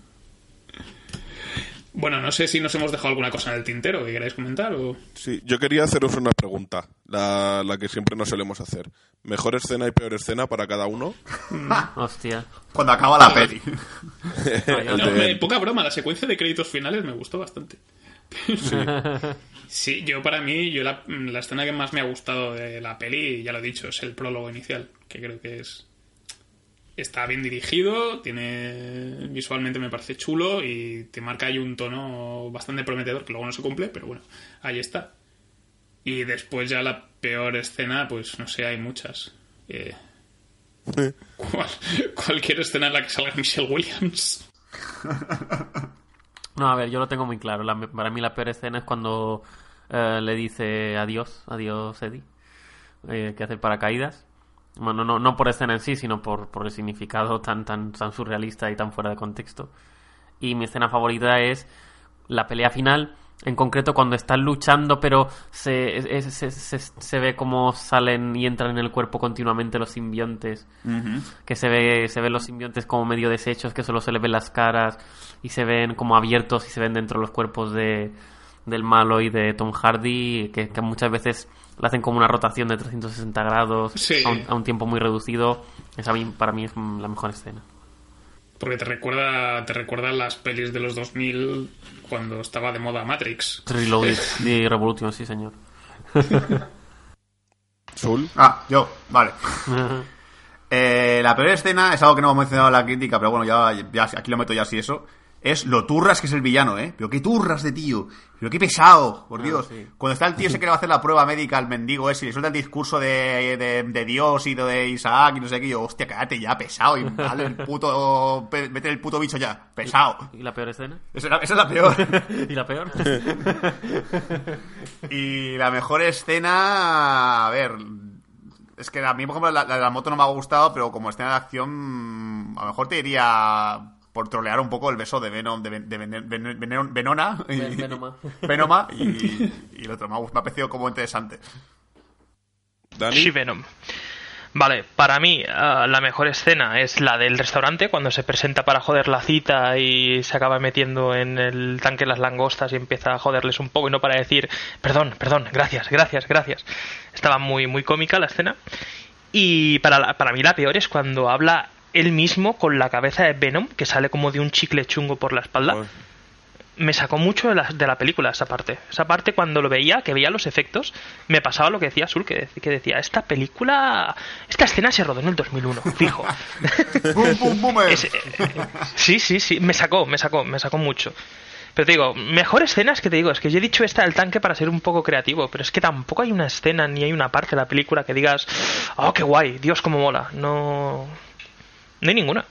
bueno, no sé si nos hemos dejado alguna cosa en el tintero que queráis comentar o... Sí, yo quería haceros una pregunta, la, la que siempre nos solemos hacer. ¿Mejor escena y peor escena para cada uno? Hostia. Cuando acaba la peli. No, poca broma, la secuencia de créditos finales me gustó bastante. Sí, yo para mí, yo la, la escena que más me ha gustado de la peli, ya lo he dicho, es el prólogo inicial, que creo que es... Está bien dirigido, tiene visualmente me parece chulo y te marca ahí un tono bastante prometedor, que luego no se cumple, pero bueno, ahí está. Y después ya la peor escena, pues no sé, hay muchas. Eh, cual- cualquier escena en la que salga Michelle Williams. No, a ver, yo lo tengo muy claro. La- para mí la peor escena es cuando eh, le dice adiós, adiós Eddie, eh, que hace el paracaídas. Bueno, no, no por escena en sí, sino por, por el significado tan, tan, tan surrealista y tan fuera de contexto. Y mi escena favorita es la pelea final, en concreto cuando están luchando, pero se, se, se- se ve como salen y entran en el cuerpo continuamente los simbiontes. Que se ve se ven los simbiontes como medio deshechos que solo se les ven las caras y se ven como abiertos y se ven dentro de los cuerpos de del malo y de Tom Hardy que, que muchas veces le hacen como una rotación de 360 grados Sí. a, un, a un tiempo muy reducido. Esa para mí es la mejor escena Porque te recuerda, te recuerda las pelis de los 2000 cuando estaba de moda Matrix. Reloaded y Revolution sí señor Sul. Ah, yo, vale. Eh, la peor escena es algo que no hemos mencionado en la crítica, pero bueno, ya, ya aquí lo meto ya así eso. Es lo turras que es el villano, ¿eh? Pero qué turras de tío. Pero qué pesado, por Dios. sí. Cuando está el tío ese que le va a hacer la prueba médica al mendigo ese y le suelta el discurso de, de, de Dios y de Isaac y no sé qué, y yo, hostia, cállate ya, pesado. Y dale el puto. Vete el puto bicho ya, pesado. ¿y la peor escena? Esa, es la- esa es la peor. ¿y la peor? Y la mejor escena, a ver, es que a mí, por ejemplo, la, la de la moto no me ha gustado, pero como escena de acción, a lo mejor te diría por trolear un poco el beso de Venom, de, Ven- de Ven- Ven- Venom- Venona, y, Ven- Venoma. Venoma y, y el otro. Me ha, gust- me ha parecido como interesante. Dani. Sí, Venom. Vale, para mí ah, la mejor escena es la del restaurante, cuando se presenta para joder la cita y se acaba metiendo en el tanque las langostas y empieza a joderles un poco y no para decir, perdón, perdón, gracias, gracias, gracias. Estaba muy, muy cómica la escena. Y para, la- para mí la peor es cuando habla él mismo con la cabeza de Venom, que sale como de un chicle chungo por la espalda Joder. me sacó mucho de la, de la película esa parte. Esa parte cuando lo veía, que veía los efectos, me pasaba lo que decía Sul, que, que decía, esta película, esta escena se rodó en el 2001, fijo. Eh, sí, sí, sí, me sacó, me sacó, me sacó mucho. Pero te digo, mejor escena es que te digo, es que yo he dicho esta del tanque para ser un poco creativo, pero es que tampoco hay una escena ni hay una parte de la película que digas, oh, qué guay, Dios, cómo mola. No, no hay ninguna.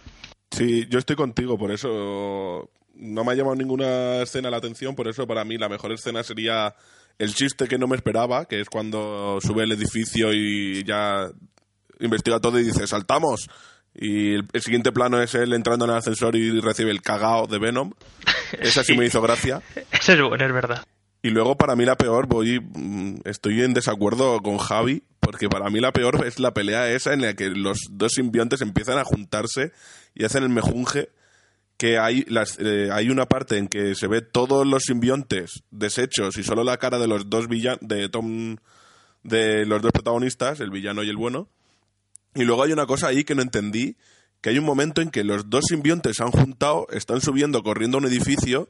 Sí, yo estoy contigo, por eso no me ha llamado ninguna escena la atención, por eso para mí la mejor escena sería el chiste que no me esperaba, que es cuando sube el edificio y ya investiga todo y dice, saltamos. Y el, siguiente plano es él entrando en el ascensor y recibe el cagao de Venom. Esa sí me hizo gracia. Eso es bueno, es verdad. Y luego para mí la peor, voy, mm, estoy en desacuerdo con Javi, porque para mí la peor es la pelea esa en la que los dos simbiontes empiezan a juntarse y hacen el mejunje, que hay, las, eh, hay una parte en que se ve todos los simbiontes deshechos y solo la cara de los dos villanos, de Tom, de los dos protagonistas, el villano y el bueno. Y luego hay una cosa ahí que no entendí, que hay un momento en que los dos simbiontes se han juntado, están subiendo, corriendo a un edificio,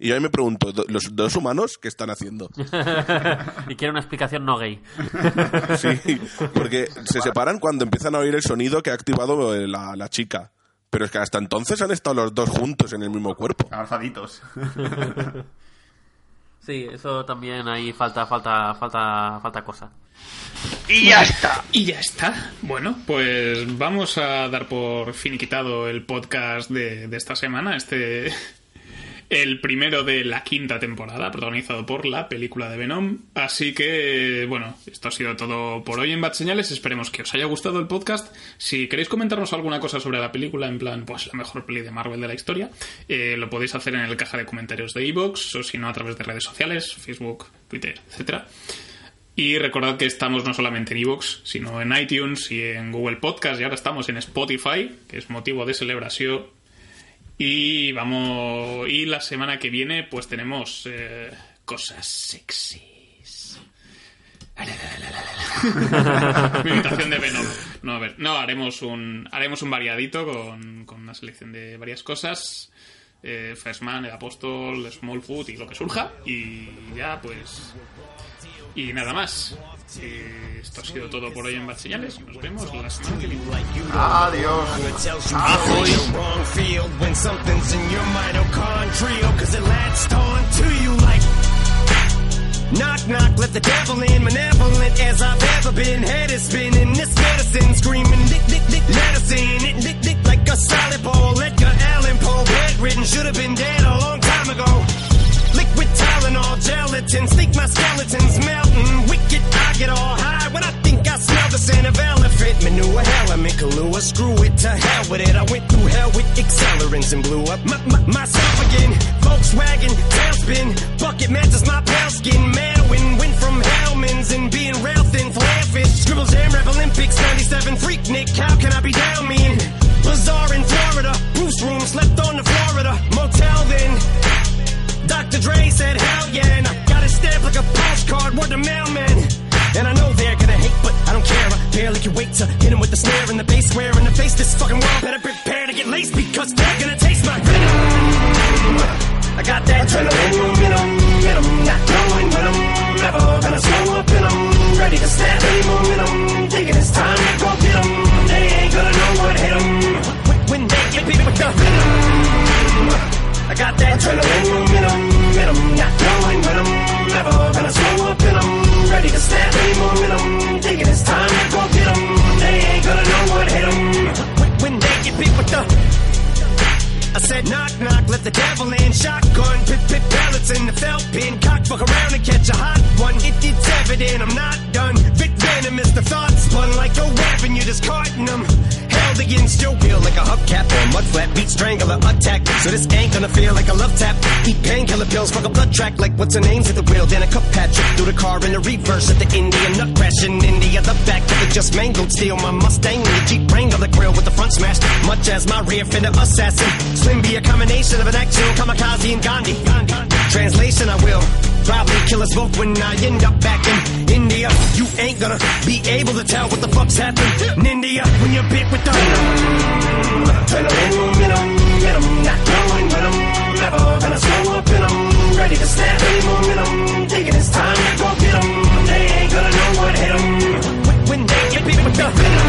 y ahí me pregunto, ¿do- ¿los dos humanos qué están haciendo? y quiere una explicación no gay. Sí, porque se separan cuando empiezan a oír el sonido que ha activado eh, la, la chica. Pero es que hasta entonces han estado los dos juntos en el mismo cuerpo. Abrazaditos. Sí, eso también ahí falta, falta, falta, falta cosa. Y ya está. Y ya está. Bueno, pues vamos a dar por finiquitado el podcast de, de esta semana. Este. El primero de la quinta temporada, protagonizado por la película de Venom. Así que, bueno, esto ha sido todo por hoy en Bad Señales. Esperemos que os haya gustado el podcast. Si queréis comentarnos alguna cosa sobre la película, en plan, pues la mejor peli de Marvel de la historia, eh, lo podéis hacer en el caja de comentarios de iVoox o si no a través de redes sociales, Facebook, Twitter, etcétera. Y recordad que estamos no solamente en iVoox, sino en iTunes y en Google Podcast y ahora estamos en Spotify, que es motivo de celebración. Y vamos. Y la semana que viene, pues tenemos eh, cosas sexys. Mi de Venom. No, a ver, no, haremos un, haremos un variadito con, con una selección de varias cosas. Eh, First Man, el Apóstol, Smallfoot y lo que surja. Y ya, pues. Y nada más. Eh, esto ha sido todo por hoy en Bad Señales. Nos vemos la semana que viene. Adiós. you you're wrong field when something's in your mitochondrial cause it latched to you like Knock, knock, let the devil in, malevolent as I've ever been. Head is spinning, this medicine screaming, dick, dick, dick, medicine, it, dick, dick, like a solid ball. Edgar Allan Poe, bedridden, should have been dead a long time ago. Liquid Tylenol, gelatin, think my skeleton's melting. Wicked, I get all high when I think I smell the scent of elephant manure. Element Kahlua, screw it to hell with it. I went through hell with accelerants and blew up my, my, myself again. Volkswagen, tailspin, bucket matches my pale skin. Manwin, went from Hellman's and being rail thin, flare fish. Scribbles Jam Rap Olympics, 97 freak Nick. How can I be down mean? Bazaar in Florida, Bruce room, slept on the Florida motel then. Dr. Dre said, hell yeah, and I got it stamped like a postcard, word to mailman. And I know they're gonna hate, but I don't care. I barely can wait to hit 'em with the snare and the bass square in the face. This fucking world better prepare to get laced because they're gonna taste my venom. I got that adrenaline momentum, venom, not knowing when I'm ever gonna slow up and I'm ready to snap any momentum. Thinking it's time to go get 'em. They ain't gonna know what hit 'em. When, when they get beat with the venom. I got that adrenaline momentum, venom, not knowing when I'm ever gonna slow up and I'm ready to snap any momentum. Thinking it's time to go get 'em. They ain't gonna know what hit 'em. When, they get beat with the I said knock knock, let the devil in. Shotgun, pit pit pellets in the felt pin. Cock fuck around and catch a hot one. It, it's evident I'm not done. Vic venomous, the thought spun like a weapon. You're discarding them. Held against your will like a hubcap or mud flat. Beat strangler attack. So this ain't gonna feel like a love tap. Eat painkiller pills, fuck a blood track like what's her name's at the wheel. Then a cup patch through the car in the reverse at the Indian nut crash in. The back of it just mangled. Steal my Mustang and the Jeep Wrangler grill with the front smashed. Much as my rear fender assassin. Slim be a combination of an actual kamikaze and Gandhi. Translation, I will probably kill us both when I end up back in India. You ain't gonna be able to tell what the fuck's happened in India when you're bit with the adrenaline momentum, venom, not knowing when I'm ever gonna slow up and I'm ready to snap any momentum. Thinking it's time to go get 'em. They ain't gonna know what hit 'em. When, they get bit with the venom.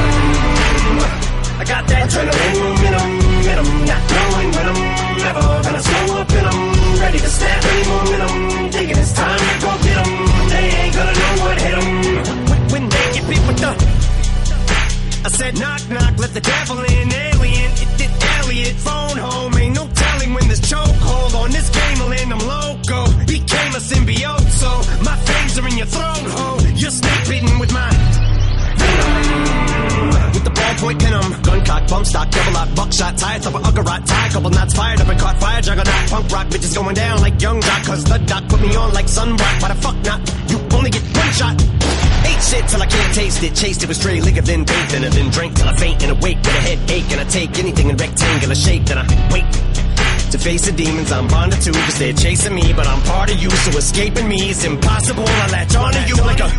I got that adrenaline momentum, venom, not knowing when I'm ever gonna slow up and I'm ready to snap any momentum. Thinking it's time to go get 'em. They ain't gonna know what hit When, when they get bit with the I said knock knock, let the devil in, alien. It did Elliot, phone home, ain't no telling when this chokehold on this game will end. I'm loco, became a symbiote, so my fame your throat. Oh, you're snake bitten with my with the ballpoint venom. Gun cock, bump stock, double lock, buckshot, tie top of Uggarot, tie, couple knots fired up and caught fire, juggernaut, punk rock, bitches going down like young doc, cause the doc put me on like sunblock. Why the fuck not? You only get one shot. Ate shit till I can't taste it. Chased it with stray liquor, then bathed in it. Then drank till I faint and awake with a headache. And I take anything in rectangular shape. Then I wait to face the demons I'm bonded to. Cause they're chasing me, but I'm part of you. So escaping me is impossible. I latch onto you like a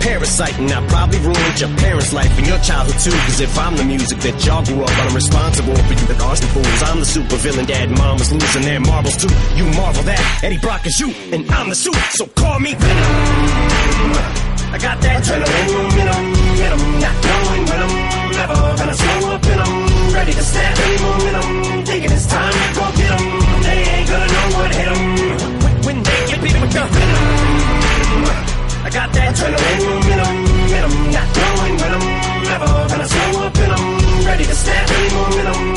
parasite. And I probably ruined your parents' life and your childhood too. Cause if I'm the music that y'all grew up on, I'm responsible for you, the Austin fools. I'm the super villain. Dad and mom was losing their marbles too. You marvel that Eddie Brock is you, and I'm the suit. So call me Venom. I got that adrenaline momentum, momentum, not knowing when I'm never gonna slow up and I'm ready to snap any momentum. Go. They ain't gonna know what when, they get beat with venom. I got that adrenaline momentum, momentum, not knowing when I'm never gonna slow up ready to snap any momentum.